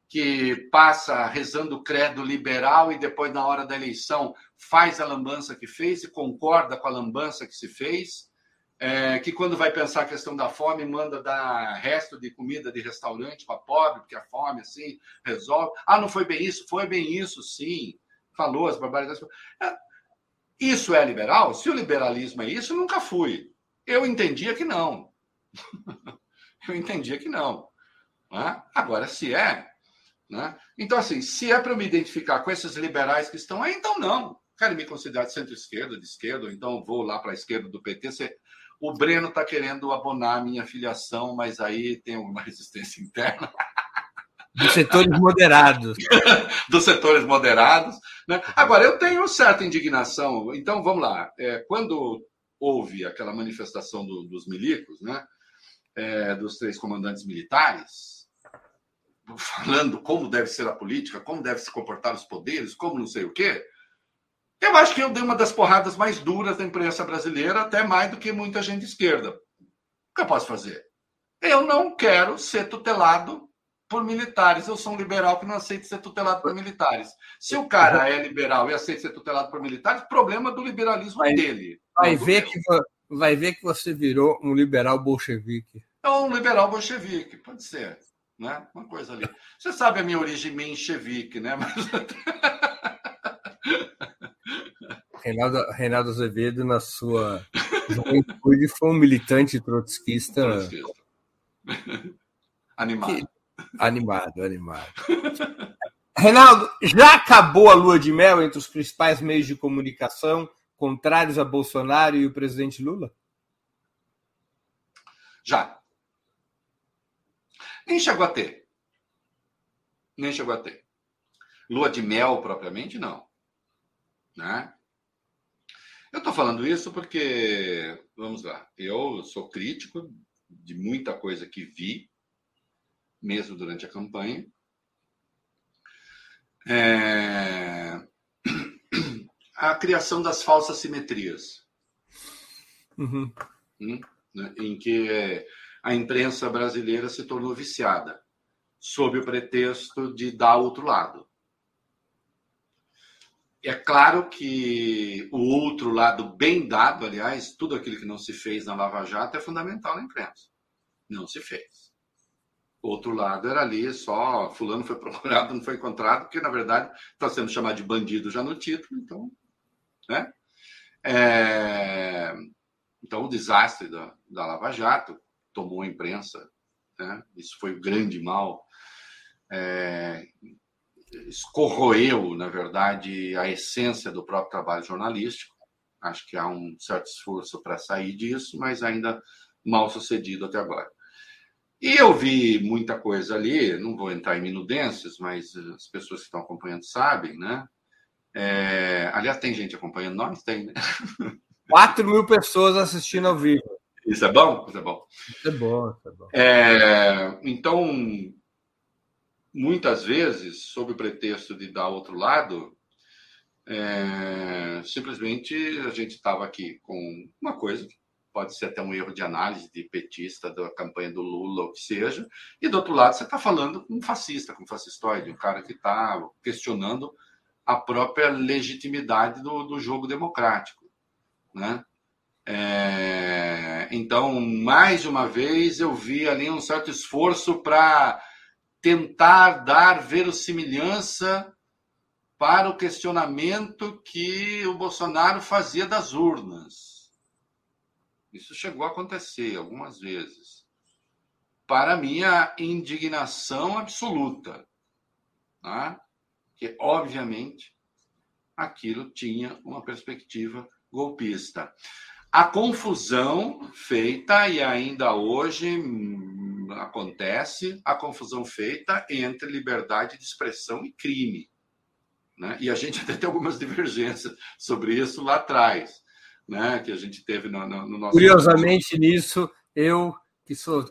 que passa rezando credo liberal e depois, na hora da eleição, faz a lambança que fez e concorda com a lambança que se fez é, que quando vai pensar a questão da fome, manda dar resto de comida de restaurante para pobre, porque a fome, assim, resolve. Ah, não foi bem isso? Foi bem isso, sim. Falou as barbaridades. É, isso é liberal? Se o liberalismo é isso, nunca fui. Eu entendia que não. Eu entendia que não. Né? Agora, se é. Né? Então, assim, se é para eu me identificar com esses liberais que estão aí, então não. Quero me considerar de centro-esquerda, de esquerda, então vou lá para a esquerda do PT. O Breno está querendo abonar a minha filiação, mas aí tem alguma resistência interna. Dos setores moderados. Dos setores moderados. Né? Agora, eu tenho certa indignação. Então, vamos lá. É, quando houve aquela manifestação do, dos milicos, né? É, dos três comandantes militares, falando como deve ser a política, como deve se comportar os poderes, como não sei o quê, eu acho que eu dei uma das porradas mais duras da imprensa brasileira, até mais do que muita gente de esquerda. O que eu posso fazer? Eu não quero ser tutelado por militares. Eu sou um liberal que não aceita ser tutelado por militares. Se o cara é liberal e aceita ser tutelado por militares, problema do liberalismo vai, dele. Vai ver, que, vai ver que você virou um liberal bolchevique. É um liberal bolchevique, pode ser. Né? Uma coisa ali. Você sabe a minha origem menchevique, né? Mas... Reinaldo, Reinaldo Azevedo, na sua juventude, foi um militante trotskista. Animado. Que... Animado, animado. Reinaldo, já acabou a lua de mel entre os principais meios de comunicação contrários a Bolsonaro e o presidente Lula? Já. Nem chegou a ter. Nem chegou a ter. Lua de mel, propriamente, não. Né? Eu estou falando isso porque, vamos lá, eu sou crítico de muita coisa que vi, mesmo durante a campanha. É... A criação das falsas simetrias. Uhum. Hum? Né? Em que a imprensa brasileira se tornou viciada, sob o pretexto de dar outro lado. É claro que o outro lado bem dado, aliás, tudo aquilo que não se fez na Lava Jato é fundamental na imprensa. Não se fez. O outro lado era ali só fulano foi procurado, não foi encontrado, porque na verdade está sendo chamado de bandido já no título, então, né? É... Então o desastre da, da Lava Jato tomou a imprensa, né? Isso foi o grande mal. É escorroeu, na verdade, a essência do próprio trabalho jornalístico. Acho que há um certo esforço para sair disso, mas ainda mal sucedido até agora. E eu vi muita coisa ali, não vou entrar em minudências, mas as pessoas que estão acompanhando sabem, né? É... Aliás, tem gente acompanhando nós? Tem, né? 4 mil pessoas assistindo ao vivo. Isso é bom? Isso é bom. Isso é bom, isso é bom. É... Então, muitas vezes, sob o pretexto de dar outro lado, é, simplesmente a gente estava aqui com uma coisa pode ser até um erro de análise de petista da campanha do Lula, ou que seja, e do outro lado você está falando com um fascista, com um fascistoide, um cara que está questionando a própria legitimidade do, do jogo democrático, né? É, então, mais uma vez, eu vi ali um certo esforço para tentar dar verossimilhança para o questionamento que o Bolsonaro fazia das urnas. Isso chegou a acontecer algumas vezes. Para minha indignação absoluta. Tá? Que, obviamente, aquilo tinha uma perspectiva golpista. A confusão feita, e ainda hoje acontece a confusão feita entre liberdade de expressão e crime. Né? E a gente até tem algumas divergências sobre isso lá atrás, né? que a gente teve no, no, no nosso. Curiosamente, nisso, eu, que sou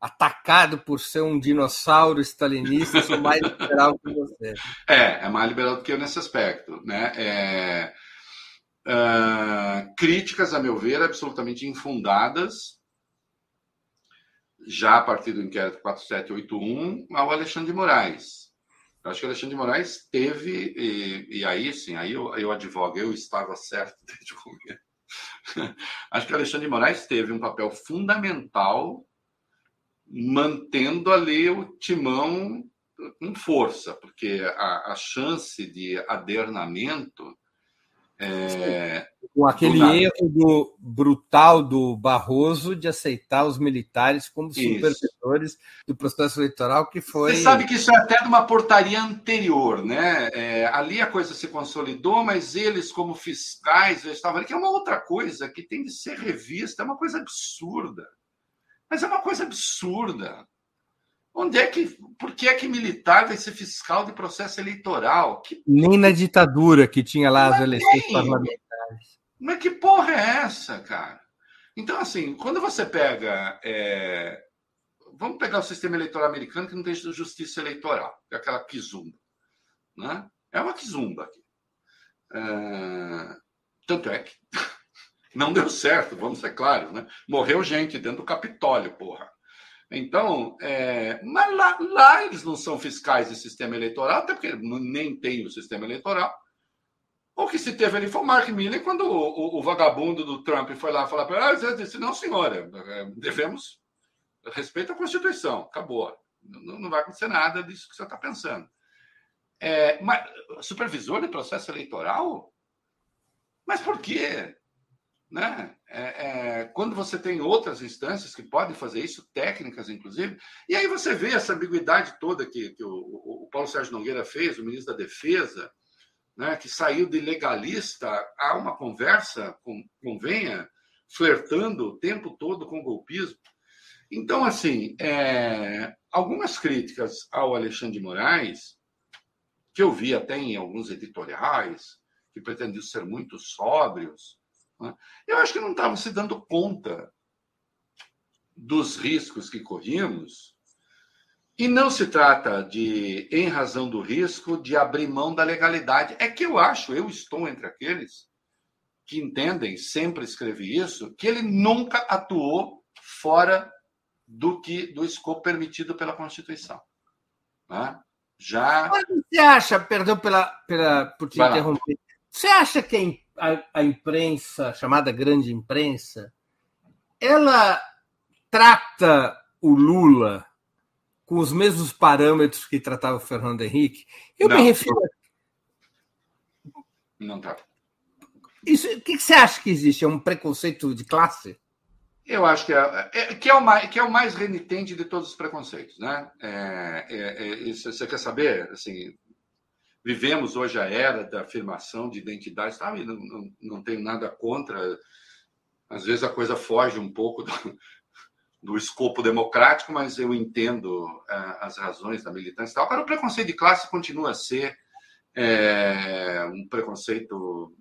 atacado por ser um dinossauro stalinista, sou mais liberal que você. É, é mais liberal do que eu nesse aspecto. Né? É, uh, críticas, a meu ver, absolutamente infundadas já a partir do inquérito 4781, ao Alexandre de Moraes. Eu acho que o Alexandre de Moraes teve, e, e aí sim, aí eu, eu advogo, eu estava certo desde o começo. Acho que o Alexandre de Moraes teve um papel fundamental mantendo ali o timão com força, porque a, a chance de adernamento é, com aquele erro do, brutal do Barroso de aceitar os militares como supervisores do processo eleitoral, que foi. Você sabe que isso é até de uma portaria anterior, né? É, ali a coisa se consolidou, mas eles, como fiscais, estavam ali, que é uma outra coisa que tem de ser revista, é uma coisa absurda. Mas é uma coisa absurda. Onde é que. Por que é que militar vai ser fiscal de processo eleitoral? Que... Nem na ditadura que tinha lá as eleições parlamentares. Mas que porra é essa, cara? Então, assim, quando você pega. É... Vamos pegar o sistema eleitoral americano que não tem justiça eleitoral, é aquela quizumba. Né? É uma quizumba aqui. É... Tanto é que não deu certo, vamos ser claros, né? Morreu gente dentro do Capitólio, porra. Então, é, mas lá, lá, eles não são fiscais de sistema eleitoral, até porque nem tem o sistema eleitoral. O que se teve ali foi o Mark Milley, quando o, o, o vagabundo do Trump foi lá falar para ele, ah, disse, não, senhora, é, devemos respeito à Constituição, acabou. Não, não vai acontecer nada disso que você está pensando. É, mas, supervisor de processo eleitoral? Mas por quê? Né? É, é, quando você tem outras instâncias que podem fazer isso, técnicas inclusive, e aí você vê essa ambiguidade toda que, que o, o, Paulo Sérgio Nogueira fez, o ministro da Defesa, né, que saiu de legalista a uma conversa, com, convenha, flertando o tempo todo com o golpismo. Então, assim, é, algumas críticas ao Alexandre de Moraes, que eu vi até em alguns editoriais, que pretendiam ser muito sóbrios? Eu acho que não estavam se dando conta dos riscos que corríamos. E não se trata de, em razão do risco, de abrir mão da legalidade. É que eu acho, eu estou entre aqueles que entendem, sempre escrevi isso, que ele nunca atuou fora do que do escopo permitido pela Constituição. Né? Já. Mas você acha, perdão pela, pela, por te interromper, você acha que a, a imprensa, chamada grande imprensa, ela trata o Lula com os mesmos parâmetros que tratava o Fernando Henrique? Eu não, me refiro. Não tá. Isso, o que você acha que existe? É um preconceito de classe? Eu acho que é, é, que é, o, mais, que é o mais renitente de todos os preconceitos. Né? É, é, é você quer saber? Assim, Vivemos hoje a era da afirmação de identidade, tá? não, não, não tenho nada contra. Às vezes a coisa foge um pouco do, do escopo democrático, mas eu entendo uh, as razões da militância e tal. Agora, o preconceito de classe continua a ser é, um preconceito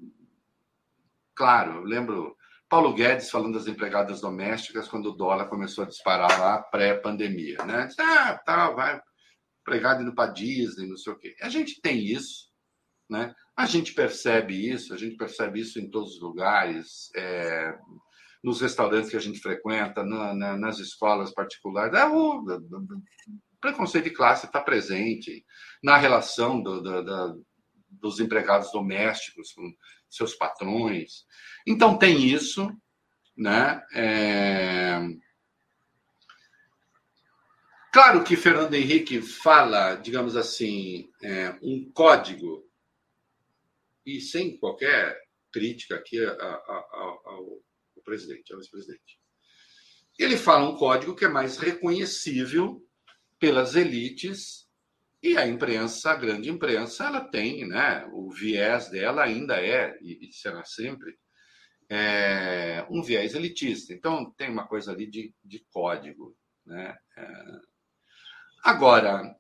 claro. Eu lembro Paulo Guedes falando das empregadas domésticas quando o dólar começou a disparar lá pré-pandemia. Né? Ah, tá, vai pregado indo para Disney, não sei o quê. A gente tem isso, né? A gente percebe isso, a gente percebe isso em todos os lugares, é, nos restaurantes que a gente frequenta, na, na, nas escolas particulares. É, o, o, preconceito de classe está presente na relação do, do, do, dos empregados domésticos com seus patrões. Então tem isso, né? É, Claro que Fernando Henrique fala, digamos assim, é, um código, e sem qualquer crítica aqui ao, ao presidente, ao ex-presidente. Ele fala um código que é mais reconhecível pelas elites e a imprensa, a grande imprensa, ela tem, né? O viés dela ainda é e será sempre é, um viés elitista. Então tem uma coisa ali de, de código, né? É, Agora,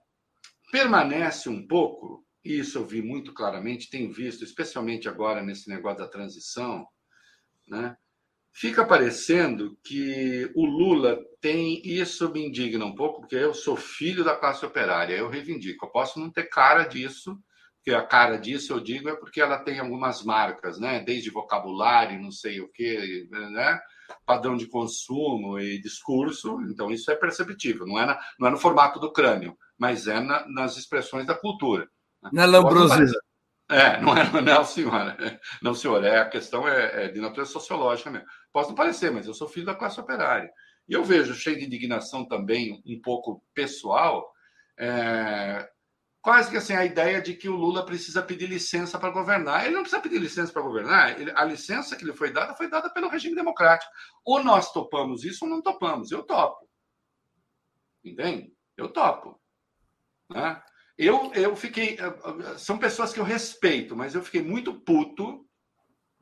permanece um pouco, e isso eu vi muito claramente, tenho visto, especialmente agora nesse negócio da transição, né? fica parecendo que o Lula tem. Isso me indigna um pouco, porque eu sou filho da classe operária, eu reivindico. Eu posso não ter cara disso, porque a cara disso eu digo é porque ela tem algumas marcas, né? Desde vocabulário, não sei o quê, né? Padrão de consumo e discurso, então isso é perceptível, não é, na, não é no formato do crânio, mas é na, nas expressões da cultura. Né? Na lambrosura. É, não é, não, senhora. Não, senhor, é, a questão é, é, de natureza sociológica mesmo. Posso não parecer, mas eu sou filho da classe operária. E eu vejo, cheio de indignação também, um pouco pessoal, é, quase que assim a ideia de que o Lula precisa pedir licença para governar. Ele não precisa pedir licença para governar. Ele, a licença que lhe foi dada foi dada pelo regime democrático. Ou nós topamos isso ou não topamos. Eu topo. Entende? Eu topo. Né? Eu, eu fiquei. São pessoas que eu respeito, mas eu fiquei muito puto.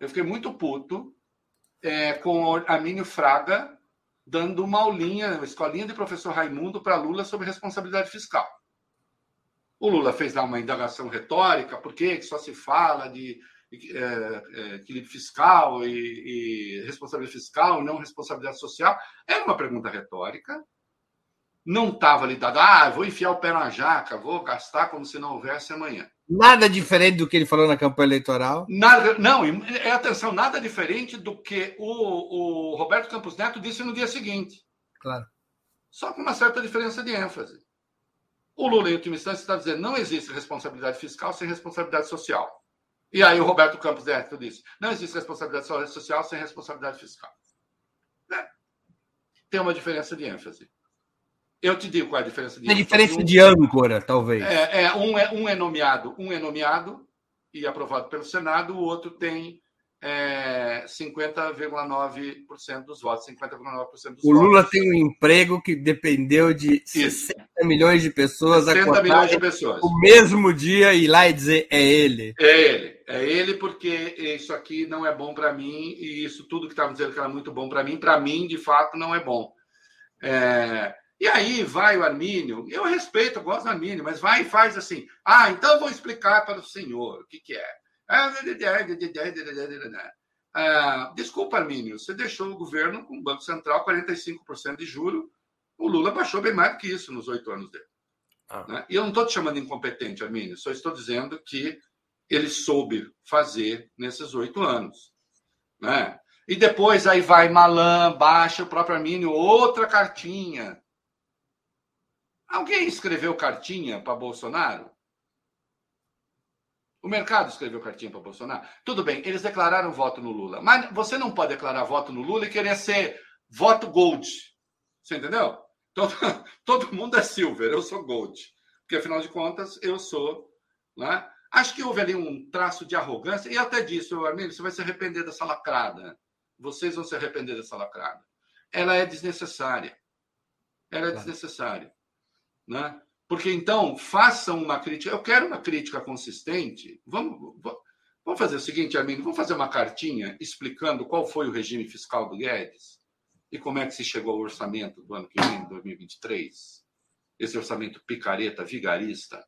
Eu fiquei muito puto é, com Armínio Fraga dando uma aulinha, uma escolinha de professor Raimundo para Lula sobre responsabilidade fiscal. O Lula fez lá uma indagação retórica, por que só se fala de é, é, equilíbrio fiscal e, e responsabilidade fiscal, não responsabilidade social? Era uma pergunta retórica. Não estava ali dado, ah, vou enfiar o pé na jaca, vou gastar como se não houvesse amanhã. Nada diferente do que ele falou na campanha eleitoral? Nada, não, é atenção, nada diferente do que o, o Roberto Campos Neto disse no dia seguinte. Claro. Só com uma certa diferença de ênfase. O Lula, em última instância, está dizendo não existe responsabilidade fiscal sem responsabilidade social. E aí o Roberto Campos Neto disse: não existe responsabilidade social sem responsabilidade fiscal. É. Tem uma diferença de ênfase. Eu te digo qual é a diferença de ênfase. A diferença um, de âncora, talvez. É, é, um, é, um é nomeado, um é nomeado e aprovado pelo Senado, o outro tem é, 50,9% dos votos, 50,9% dos o votos. O Lula tem um emprego que dependeu de Isso. 60 milhões de pessoas 60 milhões de pessoas. O mesmo dia ir lá e dizer é ele. É ele. É ele porque isso aqui não é bom para mim e isso tudo que estavam dizendo que era muito bom para mim, para mim, de fato, não é bom. É... E aí vai o Armínio, eu respeito, eu gosto do Armínio, mas vai e faz assim. Ah, então eu vou explicar para o senhor o que, que é. Ah, desculpa, Armínio, você deixou o governo com o Banco Central 45% de juro. O Lula baixou bem mais do que isso nos oito anos dele. Ah. Né? E eu não estou te chamando de incompetente, Armínio, só estou dizendo que ele soube fazer nesses oito anos. Né? E depois aí vai Malan, baixa o próprio Armínio, outra cartinha. Alguém escreveu cartinha para Bolsonaro? O mercado escreveu cartinha para Bolsonaro. Tudo bem, eles declararam voto no Lula. Mas você não pode declarar voto no Lula e querer ser voto gold. Você entendeu? Todo, todo mundo é silver, eu sou gold. Porque, afinal de contas, eu sou. Né? Acho que houve ali um traço de arrogância. E até disso, Armínio, você vai se arrepender dessa lacrada. Vocês vão se arrepender dessa lacrada. Ela é desnecessária. Ela é desnecessária. Né? Porque então façam uma crítica. Eu quero uma crítica consistente. Vamos, vamos fazer o seguinte, amigo. Vamos fazer uma cartinha explicando qual foi o regime fiscal do Guedes e como é que se chegou ao orçamento do ano que vem, 2023. Esse orçamento picareta, vigarista,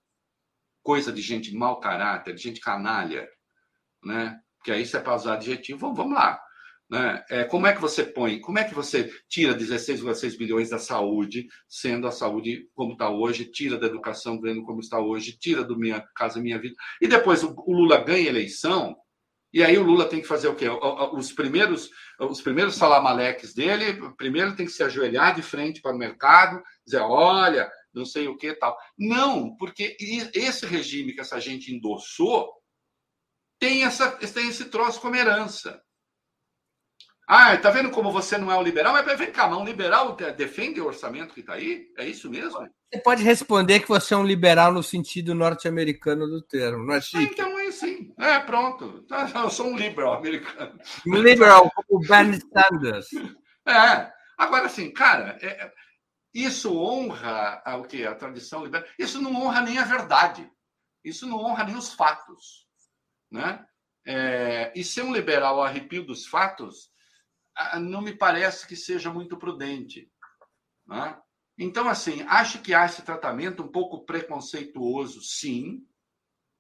coisa de gente de mau caráter, de gente canalha, né? Que aí você é para usar adjetivo. Vamos, vamos lá. Né? É, como é que você põe, como é que você tira 16,6 bilhões da saúde, sendo a saúde como está hoje, tira da educação, vendo como está hoje, tira do Minha Casa Minha Vida, e depois o, o Lula ganha eleição, e aí o Lula tem que fazer o quê? Os primeiros, os primeiros salamaleques dele, primeiro tem que se ajoelhar de frente para o mercado, dizer, olha, não sei o que tal. Não, porque esse regime que essa gente endossou tem, essa, tem esse troço como herança. Ah, tá vendo como você não é um liberal? Mas vem cá, mas um liberal defende o orçamento que está aí? É isso mesmo? Você pode responder que você é um liberal no sentido norte-americano do termo, não é chique? Ah, então é sim. É, pronto. Tá, eu sou um liberal americano. Liberal, como o Bernie Sanders. É. Agora, assim, cara, é, é isso honra a, o quê? a tradição liberal. Isso não honra nem a verdade. Isso não honra nem os fatos. Né? É, e ser um liberal ao arrepio dos fatos não me parece que seja muito prudente. Né? Então, assim, acho que há esse tratamento um pouco preconceituoso, sim.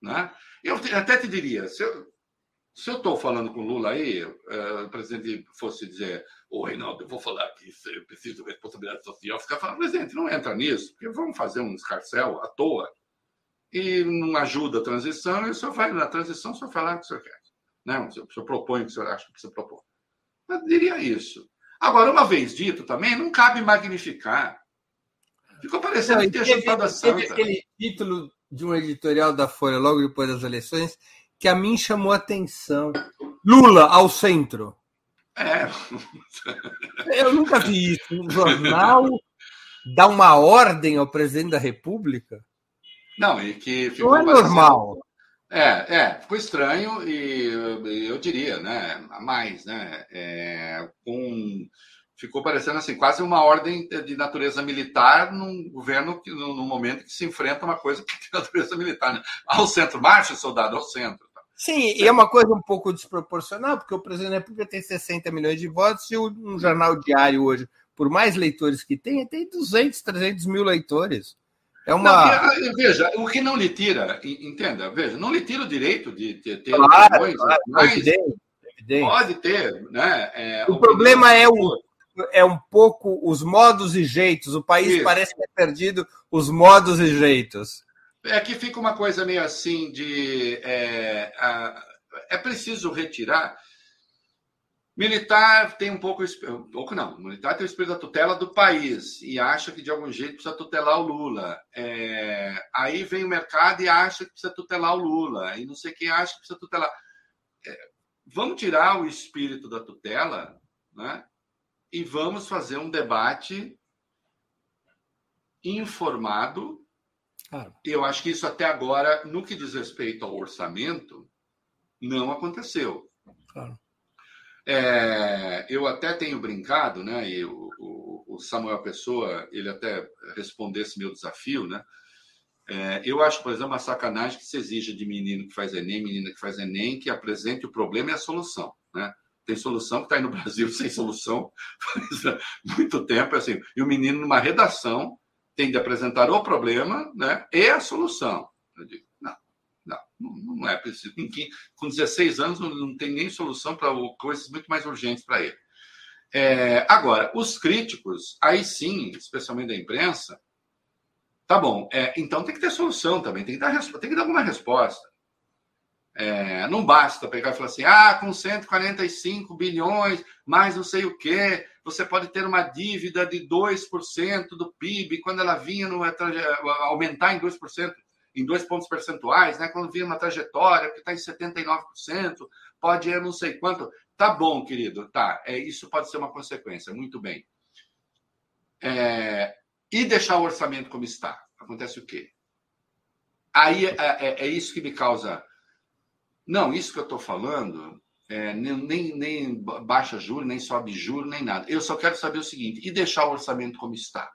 Né? Eu até te diria, se eu estou falando com o Lula aí, uh, o presidente fosse dizer, ô Reinaldo, eu vou falar que eu preciso de responsabilidade social, ficar falando, presidente, não entra nisso, porque vamos fazer um escarcel à toa e não ajuda a transição, e o senhor vai na transição, o senhor fala o que o senhor quer. Né? O senhor, o propõe o que o senhor acha que precisa propor. Eu diria isso. Agora, uma vez dito também, não cabe magnificar. Ficou parecendo não, ter chutado a santa. Teve aquele título de um editorial da Folha logo depois das eleições que a mim chamou a atenção. Lula ao centro. É. Eu nunca vi isso. Um jornal dá uma ordem ao presidente da República. Não, e que ficou Não é normal. É, é, ficou estranho e eu diria, né, a mais, né, é, com, ficou parecendo assim, quase uma ordem de natureza militar num governo, que, num momento que se enfrenta uma coisa que tem natureza militar, né? ao centro, marcha soldado ao centro. Tá? Sim, e é uma coisa um pouco desproporcional, porque o presidente da República tem 60 milhões de votos e um jornal diário hoje, por mais leitores que tem, tem 200, 300 mil leitores. É uma. Não, ah, veja, o que não lhe tira, entenda, veja, não lhe tira o direito de ter, ter claro, opiniões, claro, mas evidente, evidente. pode ter, né? É, o problema é o, é um pouco os modos e jeitos. O país Isso. parece ter perdido os modos e jeitos. É que fica uma coisa meio assim de é, a, é preciso retirar Militar tem um pouco, um pouco não, militar tem o espírito da tutela do país e acha que de algum jeito precisa tutelar o Lula. É, aí vem o mercado e acha que precisa tutelar o Lula, e não sei quem acha que precisa tutelar. É, vamos tirar o espírito da tutela né, e vamos fazer um debate informado. Ah. Eu acho que isso até agora, no que diz respeito ao orçamento, não aconteceu. Claro. É, eu até tenho brincado, né? E o, o, Samuel Pessoa, ele até respondeu esse meu desafio, né? É, eu acho, por exemplo, uma sacanagem que se exija de menino que faz Enem, menina que faz Enem, que apresente o problema e a solução, né? Tem solução que está aí no Brasil sem solução faz muito tempo, assim. E o menino, numa redação, tem de apresentar o problema né, e a solução. Eu digo, não, não, é preciso. Com 16 anos, não tem nem solução para coisas muito mais urgentes para ele. É, agora, os críticos, aí sim, especialmente da imprensa, tá bom, é, então tem que ter solução também, tem que dar, tem que dar alguma resposta. É, não basta pegar e falar assim, ah, com 145 bilhões, mais não sei o quê, você pode ter uma dívida de 2% do PIB, quando ela vinha no, aumentar em 2%, em dois pontos percentuais, né? quando vinha uma trajetória que está em 79%, pode ir não sei quanto. Tá bom, querido, tá. É, isso pode ser uma consequência, muito bem. É, e deixar o orçamento como está? Acontece o quê? Aí é, é, é isso que me causa não, isso que eu estou falando é, nem, nem baixa juros, nem sobe juros, nem nada. Eu só quero saber o seguinte: e deixar o orçamento como está?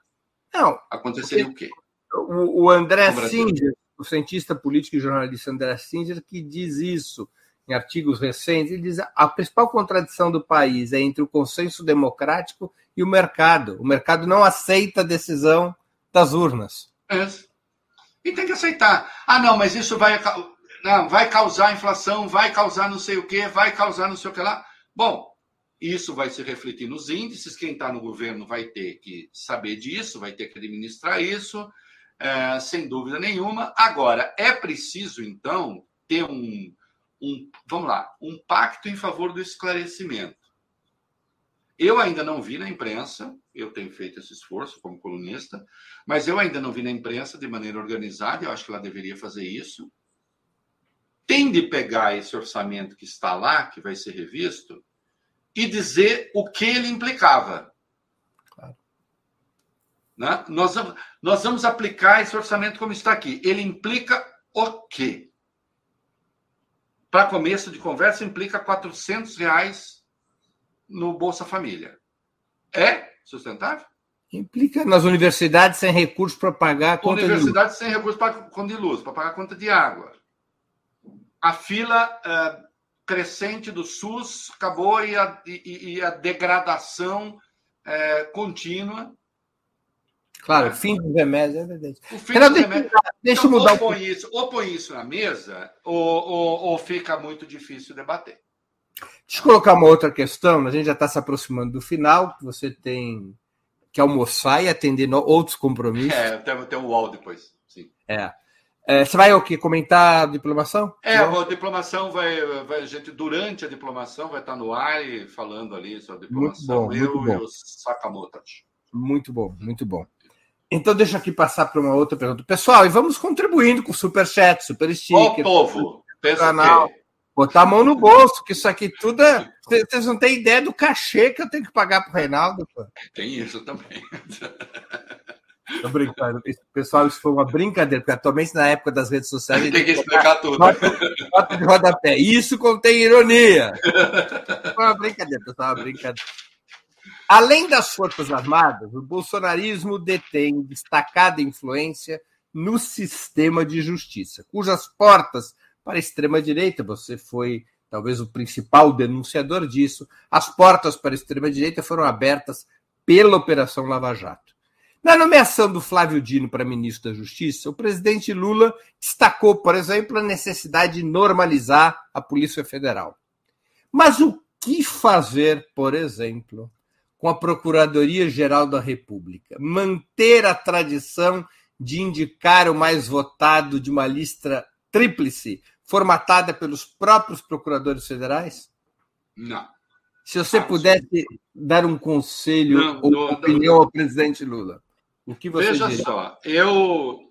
Não. Aconteceria o quê? O, o André Singer, o cientista político e jornalista André Singer, que diz isso em artigos recentes, ele diz a principal contradição do país é entre o consenso democrático e o mercado. O mercado não aceita a decisão das urnas. É. E tem que aceitar. Ah, não, mas isso vai não, vai causar inflação, vai causar não sei o que, vai causar não sei o que lá. Bom, isso vai se refletir nos índices. Quem está no governo vai ter que saber disso, vai ter que administrar isso, é, sem dúvida nenhuma. Agora, é preciso, então, ter um, um, vamos lá, um pacto em favor do esclarecimento. Eu ainda não vi na imprensa, eu tenho feito esse esforço como colunista, mas eu ainda não vi na imprensa de maneira organizada, eu acho que ela deveria fazer isso, tem de pegar esse orçamento que está lá, que vai ser revisto, e dizer o que ele implicava. Né? Nós, vamos, nós vamos aplicar esse orçamento como está aqui. Ele implica o quê? Para começo de conversa, implica 400 reais no Bolsa Família. É sustentável? Implica nas universidades sem recursos para pagar a conta universidades de luz. sem recursos para conta de luz, para pagar a conta de água a fila uh, crescente do SUS acabou e a, e, e a degradação uh, contínua. Claro, fim dos remédios, é verdade. O fim dos remédios. Deixa eu mudar ou põe, isso, ou põe isso na mesa, ou, ou, ou fica muito difícil debater. Deixa eu colocar uma outra questão, a gente já está se aproximando do final, você tem que almoçar e atender outros compromissos. É, tem, um UOL depois. Sim. É. É, você vai o que comentar a diplomação? É, a diplomação vai, vai, a gente durante a diplomação vai estar no ar e falando ali sobre a diplomação. Muito bom, eu muito bom. e o Sakamoto. Muito bom, muito bom. Então deixa aqui passar para uma outra pergunta. Pessoal, e vamos contribuindo com super chat, super sticker. Ô, povo, canal. Botar a mão no bolso, que isso aqui tudo é. Vocês não têm ideia do cachê que eu tenho que pagar para o Reinaldo. Pô. Tem isso também. Tô brincando. Pessoal, isso foi uma brincadeira, porque atualmente na época das redes sociais. Tem que explicar tudo. Nota, nota de rodapé. Isso contém ironia. Foi uma brincadeira, pessoal, uma brincadeira. Além das Forças Armadas, o bolsonarismo detém destacada influência no sistema de justiça, cujas portas para a extrema-direita, você foi talvez o principal denunciador disso, as portas para a extrema-direita foram abertas pela Operação Lava Jato. Na nomeação do Flávio Dino para ministro da Justiça, o presidente Lula destacou, por exemplo, a necessidade de normalizar a Polícia Federal. Mas o que fazer, por exemplo, com a Procuradoria-Geral da República? Manter a tradição de indicar o mais votado de uma lista tríplice, formatada pelos próprios procuradores federais? Não. Se você pudesse dar um conselho não, ou não, opinião não. ao presidente Lula. O que você Veja diria? só, eu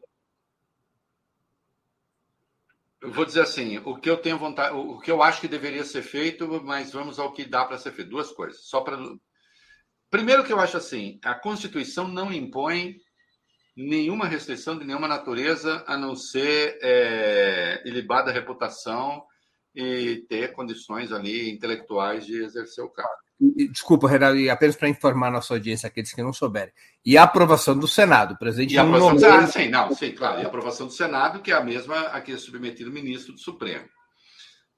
eu vou dizer assim, o que eu tenho vontade, o que eu acho que deveria ser feito, mas vamos ao que dá para ser feito. Duas coisas. Só para primeiro que eu acho assim, a Constituição não impõe nenhuma restrição de nenhuma natureza a não ser é, ilibada reputação e ter condições ali intelectuais de exercer o cargo. Desculpa, Renato, e apenas para informar nossa audiência, aqueles que não souberem. E a aprovação do Senado, presidente. E a aprovação do Senado, sim, não, sim, claro. E a aprovação do Senado, que é a mesma a que é submetido o ministro do Supremo.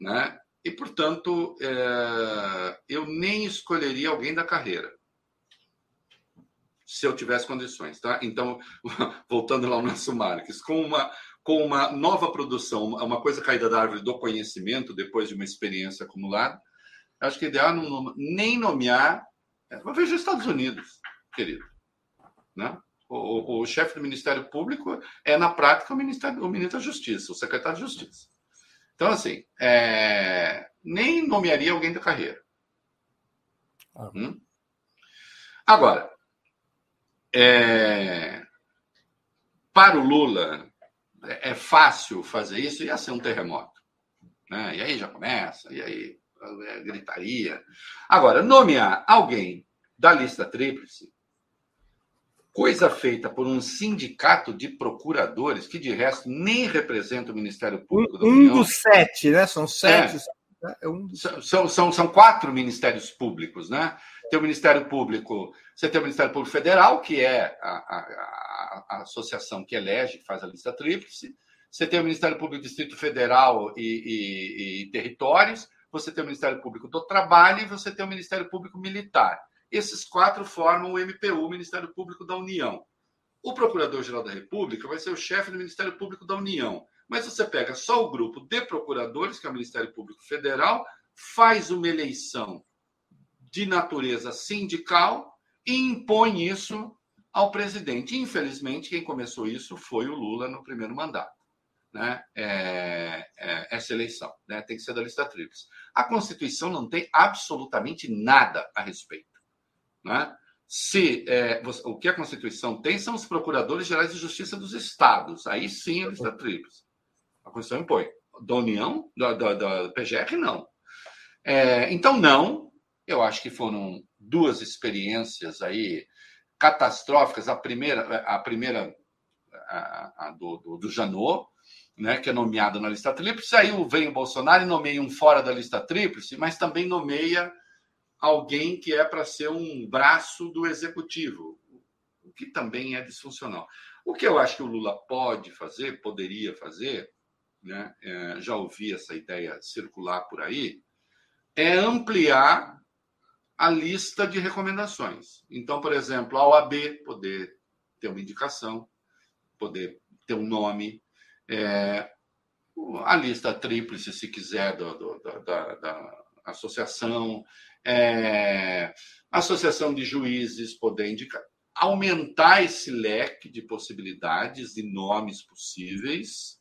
Né? E, portanto, é... eu nem escolheria alguém da carreira se eu tivesse condições, tá? Então, voltando lá ao nosso Marques, com uma com uma nova produção, uma coisa caída da árvore do conhecimento depois de uma experiência acumulada, acho que é ideal não, nem nomear. É, veja os Estados Unidos, querido. Né? O, o, o, chefe do Ministério Público é, na prática, o, Ministério, o ministro da Justiça, o secretário de Justiça. Então, assim, é, nem nomearia alguém da carreira. Ah. Hum? Agora, é, para o Lula, é, é fácil fazer isso, ia ser um terremoto. Né? E aí já começa, e aí é, gritaria. Agora, nomear alguém da lista tríplice, coisa feita por um sindicato de procuradores, que de resto nem representa o Ministério Público da União. Um dos sete, né? São sete. É. É um são, são, são quatro ministérios públicos, né? Tem o Ministério Público, você tem o Ministério Público Federal, que é a, a, a associação que elege, que faz a lista tríplice. Você tem o Ministério Público Distrito Federal e, e, e territórios você tem o Ministério Público do Trabalho e você tem o Ministério Público Militar. Esses quatro formam o MPU, o Ministério Público da União. O Procurador-Geral da República vai ser o chefe do Ministério Público da União. Mas você pega só o grupo de procuradores, que é o Ministério Público Federal, faz uma eleição de natureza sindical e impõe isso ao presidente. Infelizmente, quem começou isso foi o Lula no primeiro mandato né, é, é, essa eleição. Né, tem que ser da lista tríplice. A Constituição não tem absolutamente nada a respeito. Né? Se é, o que a Constituição tem são os procuradores gerais de justiça dos estados. Aí sim a lista tríplice. A Constituição impõe. Da União, da, da, da PGR, não. É, então, não. Eu acho que foram duas experiências aí catastróficas. A primeira, a primeira a, a do, do, do Janot, né, que é nomeado na lista tríplice. Aí vem o Bolsonaro e nomeia um fora da lista tríplice, mas também nomeia alguém que é para ser um braço do executivo, o que também é disfuncional. O que eu acho que o Lula pode fazer, poderia fazer, né, é, já ouvi essa ideia circular por aí, é ampliar a lista de recomendações. Então, por exemplo, a OAB poder ter uma indicação, poder ter um nome, é, a lista tríplice, se quiser, do, do, da, da, associação, é, associação de juízes poder indicar, aumentar esse leque de possibilidades e nomes possíveis,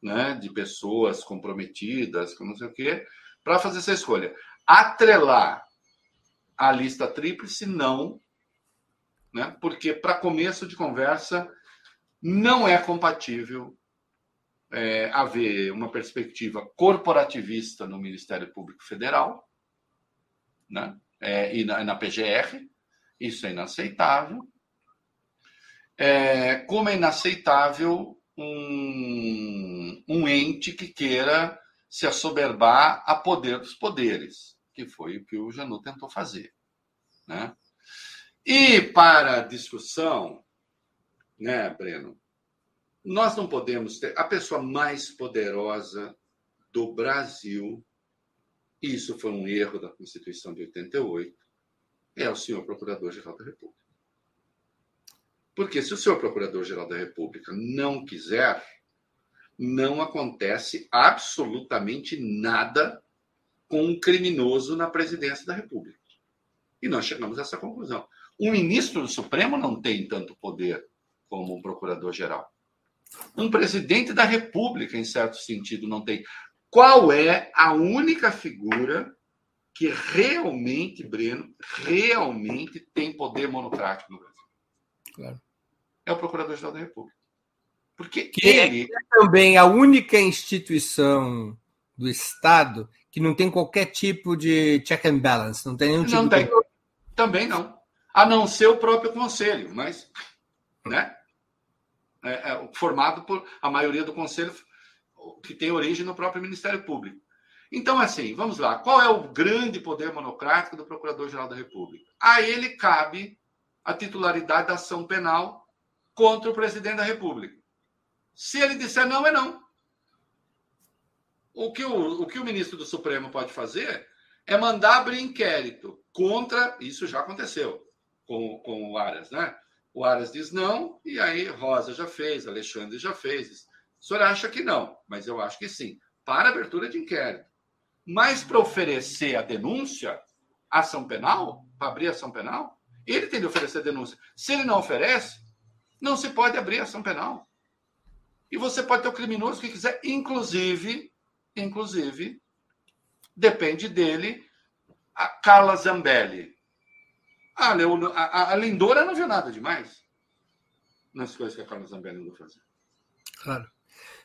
né, de pessoas comprometidas, com não sei o quê, para fazer essa escolha. Atrelar a lista tríplice, não, né, porque para começo de conversa não é compatível é, haver uma perspectiva corporativista no Ministério Público Federal né? É, e na, na, PGR. Isso é inaceitável. É, como é inaceitável um, um ente que queira se assoberbar a poder dos poderes, que foi o que o Janot tentou fazer. Né? E para a discussão, né, Breno, nós não podemos ter a pessoa mais poderosa do Brasil, isso foi um erro da Constituição de 88, é o senhor Procurador-Geral da República. Porque se o senhor Procurador-Geral da República não quiser, não acontece absolutamente nada com um criminoso na presidência da República. E nós chegamos a essa conclusão. Um ministro do Supremo não tem tanto poder como um procurador-geral. Um presidente da República, em certo sentido, não tem. Qual é a única figura que realmente, Breno, realmente tem poder monocrático no Brasil? Claro. É o Procurador-Geral da República. Porque que é ele. É também a única instituição do Estado que não tem qualquer tipo de check and balance, não tem nenhum tipo não tem. De... Também não. A não ser o próprio conselho, mas. Né? é, é, formado por a maioria do conselho que tem origem no próprio Ministério Público. Então, assim, vamos lá. Qual é o grande poder monocrático do Procurador-Geral da República? A ele cabe a titularidade da ação penal contra o presidente da República. Se ele disser não, é não. O que o, o que o ministro do Supremo pode fazer é mandar abrir inquérito contra. Isso já aconteceu com, com o Aras, né? O Aras diz não, e aí Rosa já fez, Alexandre já fez. O senhor acha que não, mas eu acho que sim. Para abertura de inquérito. Mas para oferecer a denúncia, ação penal, para abrir ação penal, ele tem de oferecer denúncia. Se ele não oferece, não se pode abrir ação penal. E você pode ter o criminoso que quiser, inclusive, inclusive, depende dele, a Carla Zambelli. A, Leon, a, a Lindora não viu nada demais nas coisas que a Carla Zambelli andou fazendo. Claro.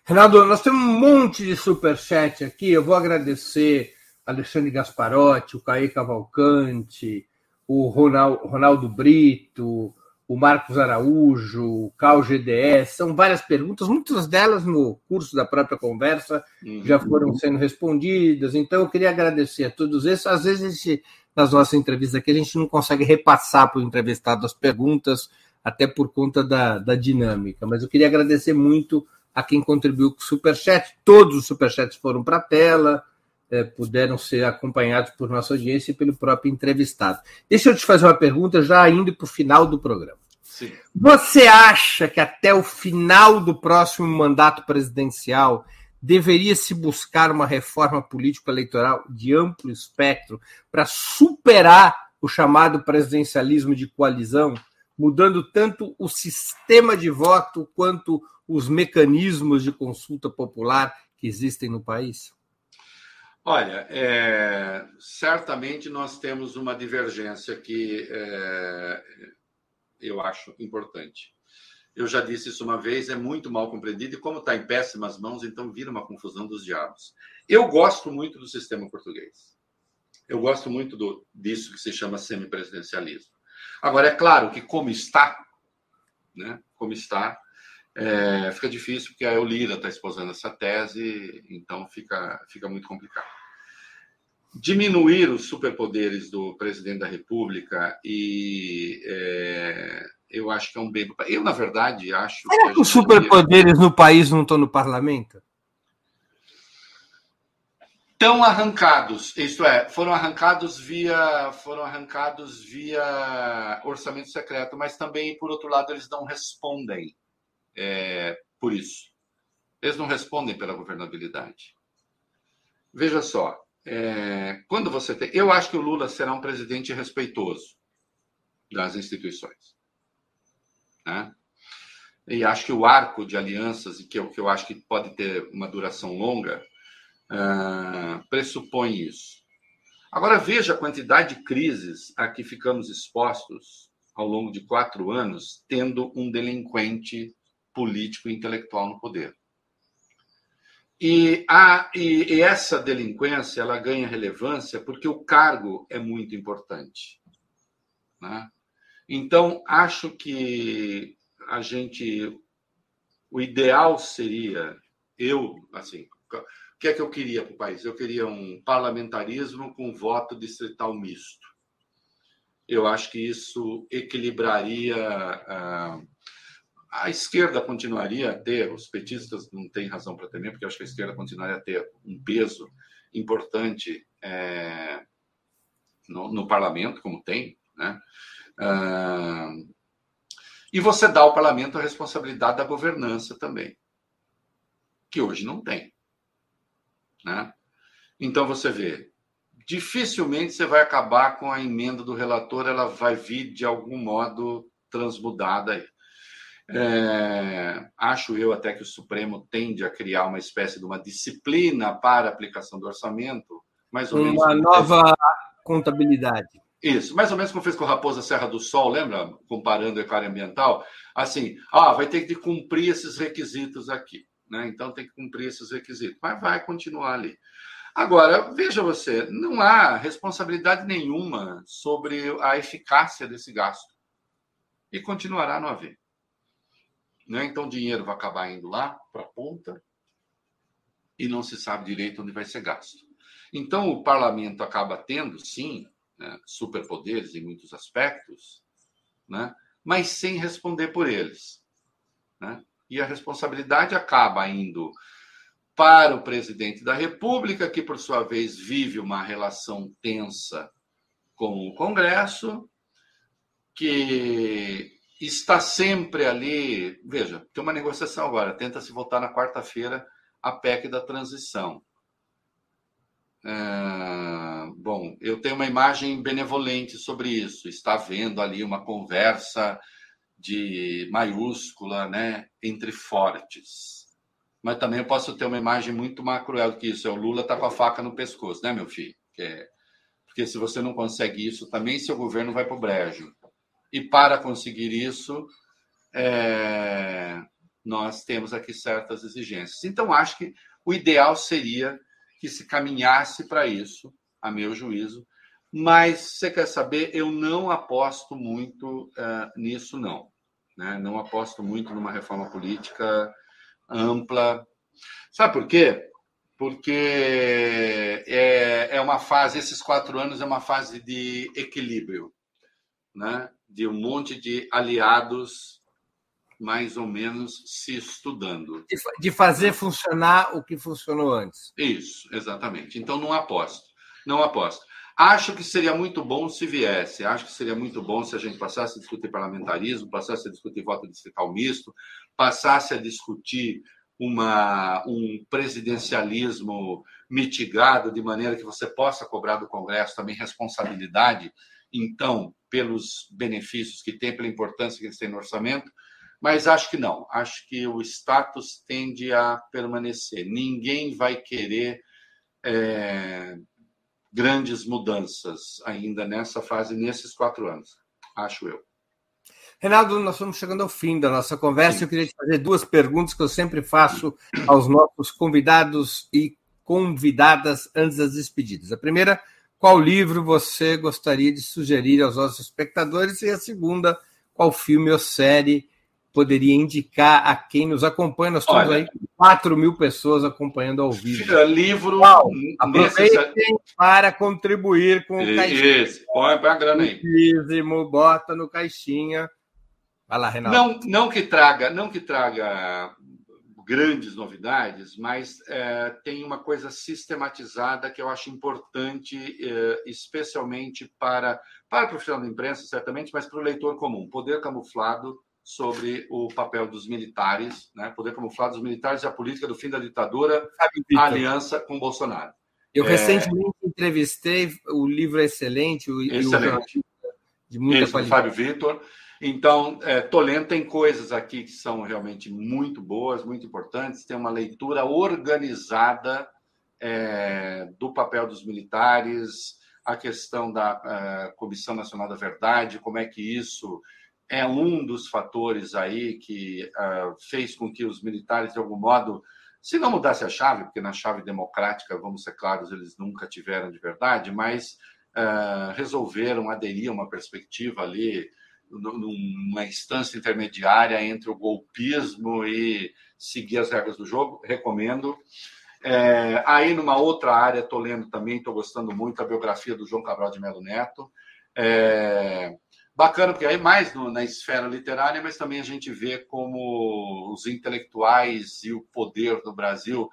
Renato, nós temos um monte de superchat aqui. Eu vou agradecer Alexandre Gasparotti, o Caí Cavalcante, o Ronaldo Brito, o Marcos Araújo, o Cal GDS. São várias perguntas, muitas delas no curso da própria conversa uhum. já foram sendo respondidas. Então, eu queria agradecer a todos esses. Às vezes, gente, nas nossas entrevistas aqui, a gente não consegue repassar para o entrevistado as perguntas, até por conta da, da dinâmica. Mas eu queria agradecer muito a quem contribuiu com o Superchat. Todos os Superchats foram para a tela, é, puderam ser acompanhados por nossa audiência e pelo próprio entrevistado. Deixa eu te fazer uma pergunta, já indo para o final do programa. Sim. Você acha que até o final do próximo mandato presidencial deveria se buscar uma reforma político-eleitoral de amplo espectro para superar o chamado presidencialismo de coalizão, mudando tanto o sistema de voto quanto os mecanismos de consulta popular que existem no país? Olha, é, certamente nós temos uma divergência que é, eu acho importante. Eu já disse isso uma vez, é muito mal compreendido, e como está em péssimas mãos, então vira uma confusão dos diabos. Eu gosto muito do sistema português. Eu gosto muito do, disso que se chama semipresidencialismo. Agora, é claro que como está, né, como está, é, fica difícil porque a Eulira está exposando essa tese, então fica, fica muito complicado. Diminuir os superpoderes do presidente da República e é, eu acho que é um bem. Eu, na verdade, acho. Será que, que os superpoderes no país não estão no parlamento? Estão arrancados, isto é, foram arrancados via foram arrancados via orçamento secreto, mas também, por outro lado, eles não respondem é, por isso. Eles não respondem pela governabilidade. Veja só, é, quando você tem. Eu acho que o Lula será um presidente respeitoso das instituições. Né? E acho que o arco de alianças, e que eu, que eu acho que pode ter uma duração longa, uh, pressupõe isso. Agora veja a quantidade de crises a que ficamos expostos ao longo de quatro anos, tendo um delinquente político e intelectual no poder. E, a, e, e, essa delinquência ela ganha relevância porque o cargo é muito importante. Né? Então, acho que a gente. O ideal seria. Eu, assim. O que é que eu queria para o país? Eu queria um parlamentarismo com voto distrital misto. Eu acho que isso equilibraria. Uh, a esquerda continuaria a ter, os petistas não têm razão para temer, porque acho que a esquerda continuaria a ter um peso importante é, no, no, parlamento, como tem, né? Ah, e você dá ao parlamento a responsabilidade da governança também, que hoje não tem. Né? Então você vê, dificilmente você vai acabar com a emenda do relator, ela vai vir de algum modo transmudada aí. É, acho eu até que o Supremo tende a criar uma espécie de uma disciplina para a aplicação do orçamento, mais ou uma menos. Uma nova fez... contabilidade. Isso, mais ou menos como fez com o Raposa Serra do Sol, lembra? Comparando a economia ambiental. Assim, ah, vai ter que cumprir esses requisitos aqui. Né? Então tem que cumprir esses requisitos, mas vai continuar ali. Agora, veja você, não há responsabilidade nenhuma sobre a eficácia desse gasto. E continuará a não haver. Né? Então, o dinheiro vai acabar indo lá para a ponta e não se sabe direito onde vai ser gasto. Então, o parlamento acaba tendo, sim, né, superpoderes em muitos aspectos, né, mas sem responder por eles. Né? E a responsabilidade acaba indo para o presidente da República, que, por sua vez, vive uma relação tensa com o Congresso, que está sempre ali. Veja, tem uma negociação agora, tenta se votar na quarta-feira a PEC da transição. É, bom, eu tenho uma imagem benevolente sobre isso. Está havendo ali uma conversa de maiúscula, né, entre fortes. Mas também eu posso ter uma imagem muito mais cruel do que isso. É o Lula tá com a faca no pescoço, né, meu filho? É... Porque se você não consegue isso, também seu governo vai para o brejo. E para conseguir isso, é... nós temos aqui certas exigências. Então, acho que o ideal seria que se caminhasse para isso, a meu juízo. Mas você quer saber? Eu não aposto muito uh, nisso, não. Né? Não aposto muito numa reforma política ampla. Sabe por quê? Porque é, é uma fase, esses quatro anos é uma fase de equilíbrio, né? De um monte de aliados mais ou menos se estudando. De fazer funcionar o que funcionou antes. Isso, exatamente. Então não aposto. Não aposto. Acho que seria muito bom se viesse. Acho que seria muito bom se a gente passasse a discutir parlamentarismo, passasse a discutir voto distrital misto, passasse a discutir uma, um presidencialismo mitigado, de maneira que você possa cobrar do Congresso também responsabilidade, então, pelos benefícios que tem, pela importância que eles têm no orçamento, mas acho que não. Acho que o status tende a permanecer. Ninguém vai querer é, grandes mudanças ainda nessa fase, nesses quatro anos, acho eu. Reinaldo, nós estamos chegando ao fim da nossa conversa. Sim. Eu queria te fazer duas perguntas que eu sempre faço aos nossos convidados e convidadas antes das despedidas. A primeira, qual livro você gostaria de sugerir aos nossos espectadores? E a segunda, qual filme ou série poderia indicar a quem nos acompanha? Nós temos Olha, aí 4 mil pessoas acompanhando ao vivo. Livro. Uau, aproveitem para contribuir com o caixinha. Isso, põe para a grana aí. Bota no caixinha. Vai lá, Renato. Não, não que traga, não que traga grandes novidades, mas é, tem uma coisa sistematizada que eu acho importante, é, especialmente para, para o profissional da imprensa, certamente, mas para o leitor comum. Poder camuflado sobre o papel dos militares, né? poder camuflado dos militares e a política do fim da ditadura, a aliança com Bolsonaro. Eu é... recentemente entrevistei, o livro excelente, o, excelente. O de muita Isso, qualidade. Fábio Vitor. Então, é, Tolento tem coisas aqui que são realmente muito boas, muito importantes. Tem uma leitura organizada é, do papel dos militares, a questão da é, Comissão Nacional da Verdade, como é que isso é um dos fatores aí que uh, fez com que os militares, de algum modo, se não mudasse a chave, porque na chave democrática, vamos ser claros, eles nunca tiveram de verdade, mas uh, resolveram aderir a uma perspectiva ali, numa instância intermediária entre o golpismo e seguir as regras do jogo. Recomendo. É, aí, numa outra área, estou lendo também, estou gostando muito a biografia do João Cabral de Melo Neto. É, Bacana, porque aí mais no, na esfera literária, mas também a gente vê como os intelectuais e o poder do Brasil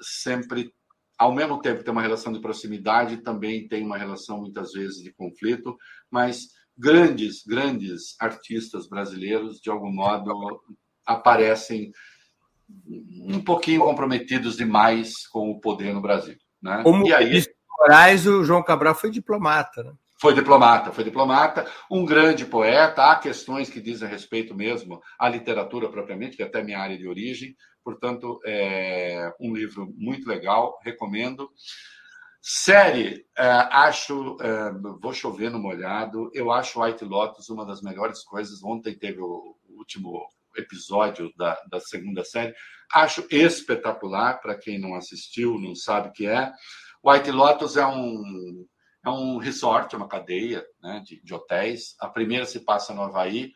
sempre, ao mesmo tempo tem uma relação de proximidade, também tem uma relação muitas vezes de conflito, mas grandes, grandes artistas brasileiros, de algum modo, aparecem um pouquinho comprometidos demais com o poder no Brasil. Né? Como e aí... Moraes, o João Cabral foi diplomata, né? Foi diplomata, foi diplomata, um grande poeta. Há questões que dizem respeito mesmo à literatura propriamente, que é até minha área de origem. Portanto, é um livro muito legal, recomendo. Série, é, acho, é, vou chover no molhado, eu acho White Lotus uma das melhores coisas. Ontem teve o último episódio da, da segunda série. Acho espetacular, para quem não assistiu, não sabe o que é. White Lotus é um é um resort, uma cadeia né, de, de, hotéis. A primeira se passa no Havaí,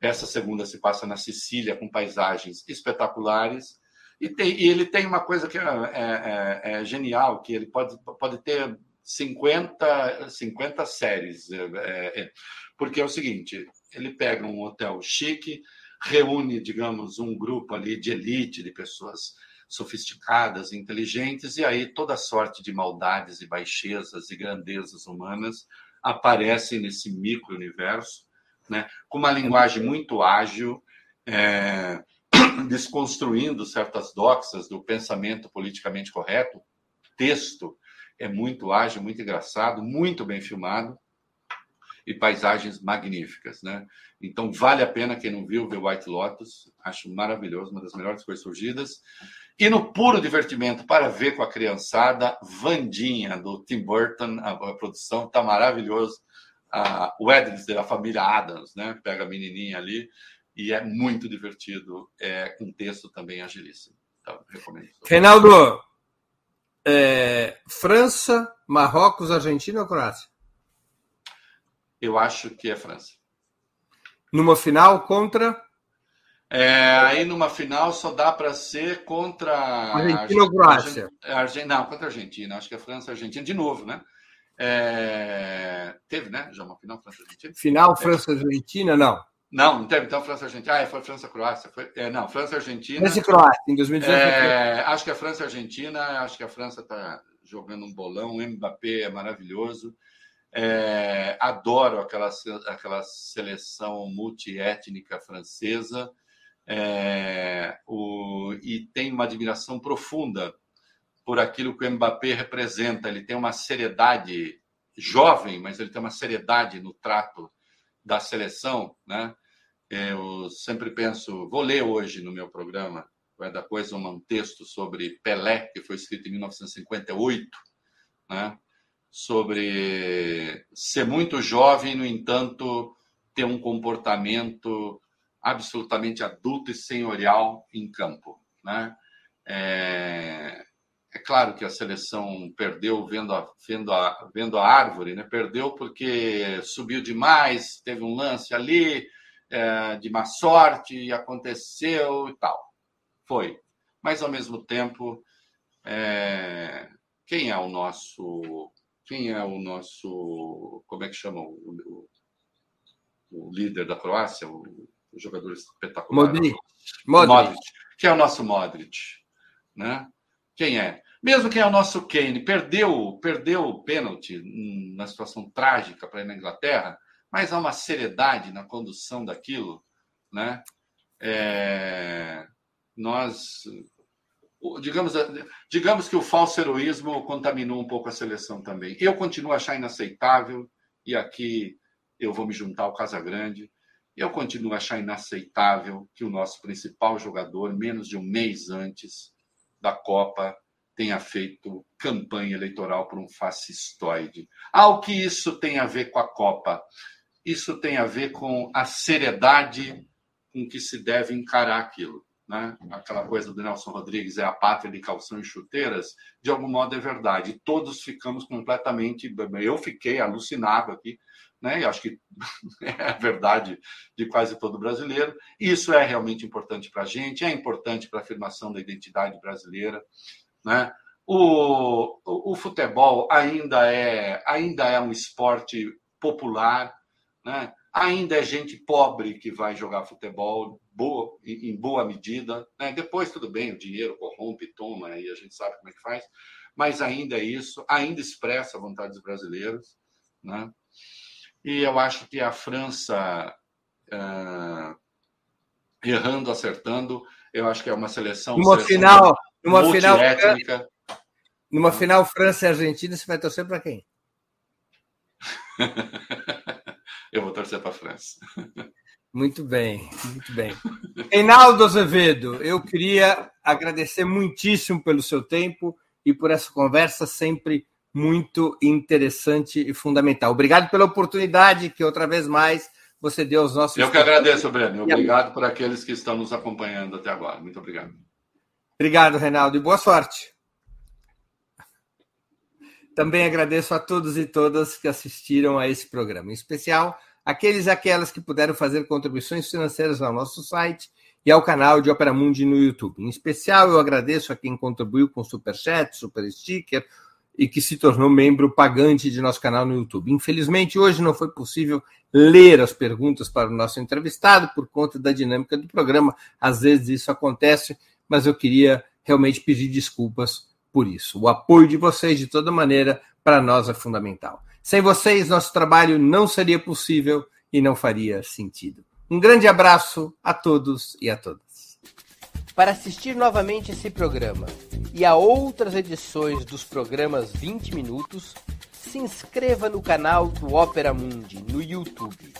essa segunda se passa na Sicília, com paisagens espetaculares. E, tem, e ele tem uma coisa que é, é, é, é genial, que ele pode, pode ter 50, 50 séries. É, é, porque é o seguinte, ele pega um hotel chique, reúne, digamos, um grupo ali de elite, de pessoas sofisticadas, inteligentes, e aí toda sorte de maldades e baixezas e grandezas humanas aparecem nesse micro-universo, né? com uma linguagem muito ágil, é, desconstruindo certas doxas do pensamento politicamente correto. Texto é muito ágil, muito engraçado, muito bem filmado e paisagens magníficas, né? Então vale a pena quem não viu ver White Lotus, acho maravilhoso, uma das melhores coisas surgidas. E no puro divertimento para ver com a criançada, Vandinha do Tim Burton, a, produção está maravilhoso. A Wednesday da família Adams, né? Pega a menininha ali e é muito divertido, é um texto também agilíssimo. Então, recomendo. Reinaldo, é, França, Marrocos, Argentina ou Croácia? Eu acho que é França. Numa final contra? É, aí numa final só dá para ser contra Argentina ou Croácia? Argent... Não, contra a Argentina. Acho que é França Argentina de novo, né? É... Teve, né? Já uma final França Argentina. Final França Argentina, não. Não, não teve. Então, França-Argentina. Ah, foi França-Croácia. Foi... É, não, França-Argentina. França e Croácia, em 2018. É, acho que a França-Argentina, acho que a França está jogando um bolão. O Mbappé é maravilhoso. É, adoro aquela, aquela seleção multiétnica francesa. É, o, e tem uma admiração profunda por aquilo que o Mbappé representa. Ele tem uma seriedade jovem, mas ele tem uma seriedade no trato da seleção, né? Eu sempre penso, vou ler hoje no meu programa, vai da coisa um texto sobre Pelé, que foi escrito em 1958, né? Sobre ser muito jovem, no entanto, ter um comportamento absolutamente adulto e senhorial em campo, né? É, é claro que a seleção perdeu vendo a, vendo a, vendo a árvore, né? perdeu porque subiu demais, teve um lance ali é, de má sorte, aconteceu e tal. Foi. Mas, ao mesmo tempo, é, quem é o nosso. Quem é o nosso. Como é que chama o, o, o líder da Croácia? O, o jogador espetacular. Modric. Modric. Modric. Que é o nosso Modric. Né? Quem é? Mesmo quem é o nosso Kane, perdeu, perdeu o pênalti na situação trágica para ir na Inglaterra, mas há uma seriedade na condução daquilo, né? É, nós, digamos, digamos que o falso heroísmo contaminou um pouco a seleção também. Eu continuo a achar inaceitável e aqui eu vou me juntar ao Casagrande. Eu continuo a achar inaceitável que o nosso principal jogador, menos de um mês antes, da Copa tenha feito campanha eleitoral por um fascistoide. Ao que isso tem a ver com a Copa? Isso tem a ver com a seriedade com que se deve encarar aquilo. Né? Aquela coisa do Nelson Rodrigues é a pátria de calção e chuteiras, de algum modo é verdade. Todos ficamos completamente. Eu fiquei alucinado aqui, né? e acho que é a verdade de quase todo brasileiro. Isso é realmente importante para a gente, é importante para a afirmação da identidade brasileira. Né? O, o, o, futebol ainda é, ainda é um esporte popular, né? ainda é gente pobre que vai jogar futebol boa, em boa medida. Né? Depois, tudo bem, o dinheiro corrompe, toma, e a gente sabe como é que faz, mas ainda é isso, ainda expressa a vontade dos brasileiros. Né? E eu acho que a França, uh, errando, acertando, eu acho que é uma seleção. Numa seleção final, numa final, numa final França e Argentina, você vai torcer para quem? eu vou torcer para a França. Muito bem, muito bem. Reinaldo Azevedo, eu queria agradecer muitíssimo pelo seu tempo e por essa conversa sempre muito interessante e fundamental. Obrigado pela oportunidade que outra vez mais você deu aos nossos. Eu que agradeço, Breno. Obrigado por aqueles que estão nos acompanhando até agora. Muito obrigado. Obrigado, Reinaldo, e boa sorte. Também agradeço a todos e todas que assistiram a esse programa, em especial aqueles e aquelas que puderam fazer contribuições financeiras ao nosso site e ao canal de Opera Mundi no YouTube. Em especial, eu agradeço a quem contribuiu com Super Chat, Super Sticker e que se tornou membro pagante de nosso canal no YouTube. Infelizmente, hoje não foi possível ler as perguntas para o nosso entrevistado por conta da dinâmica do programa. Às vezes isso acontece, mas eu queria realmente pedir desculpas por isso. O apoio de vocês, de toda maneira, para nós é fundamental. Sem vocês, nosso trabalho não seria possível e não faria sentido. Um grande abraço a todos e a todas. Para assistir novamente esse programa e a outras edições dos programas 20 Minutos, se inscreva no canal do Opera Mundi no YouTube.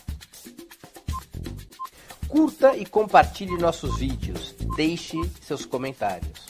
Curta e compartilhe nossos vídeos. Deixe seus comentários.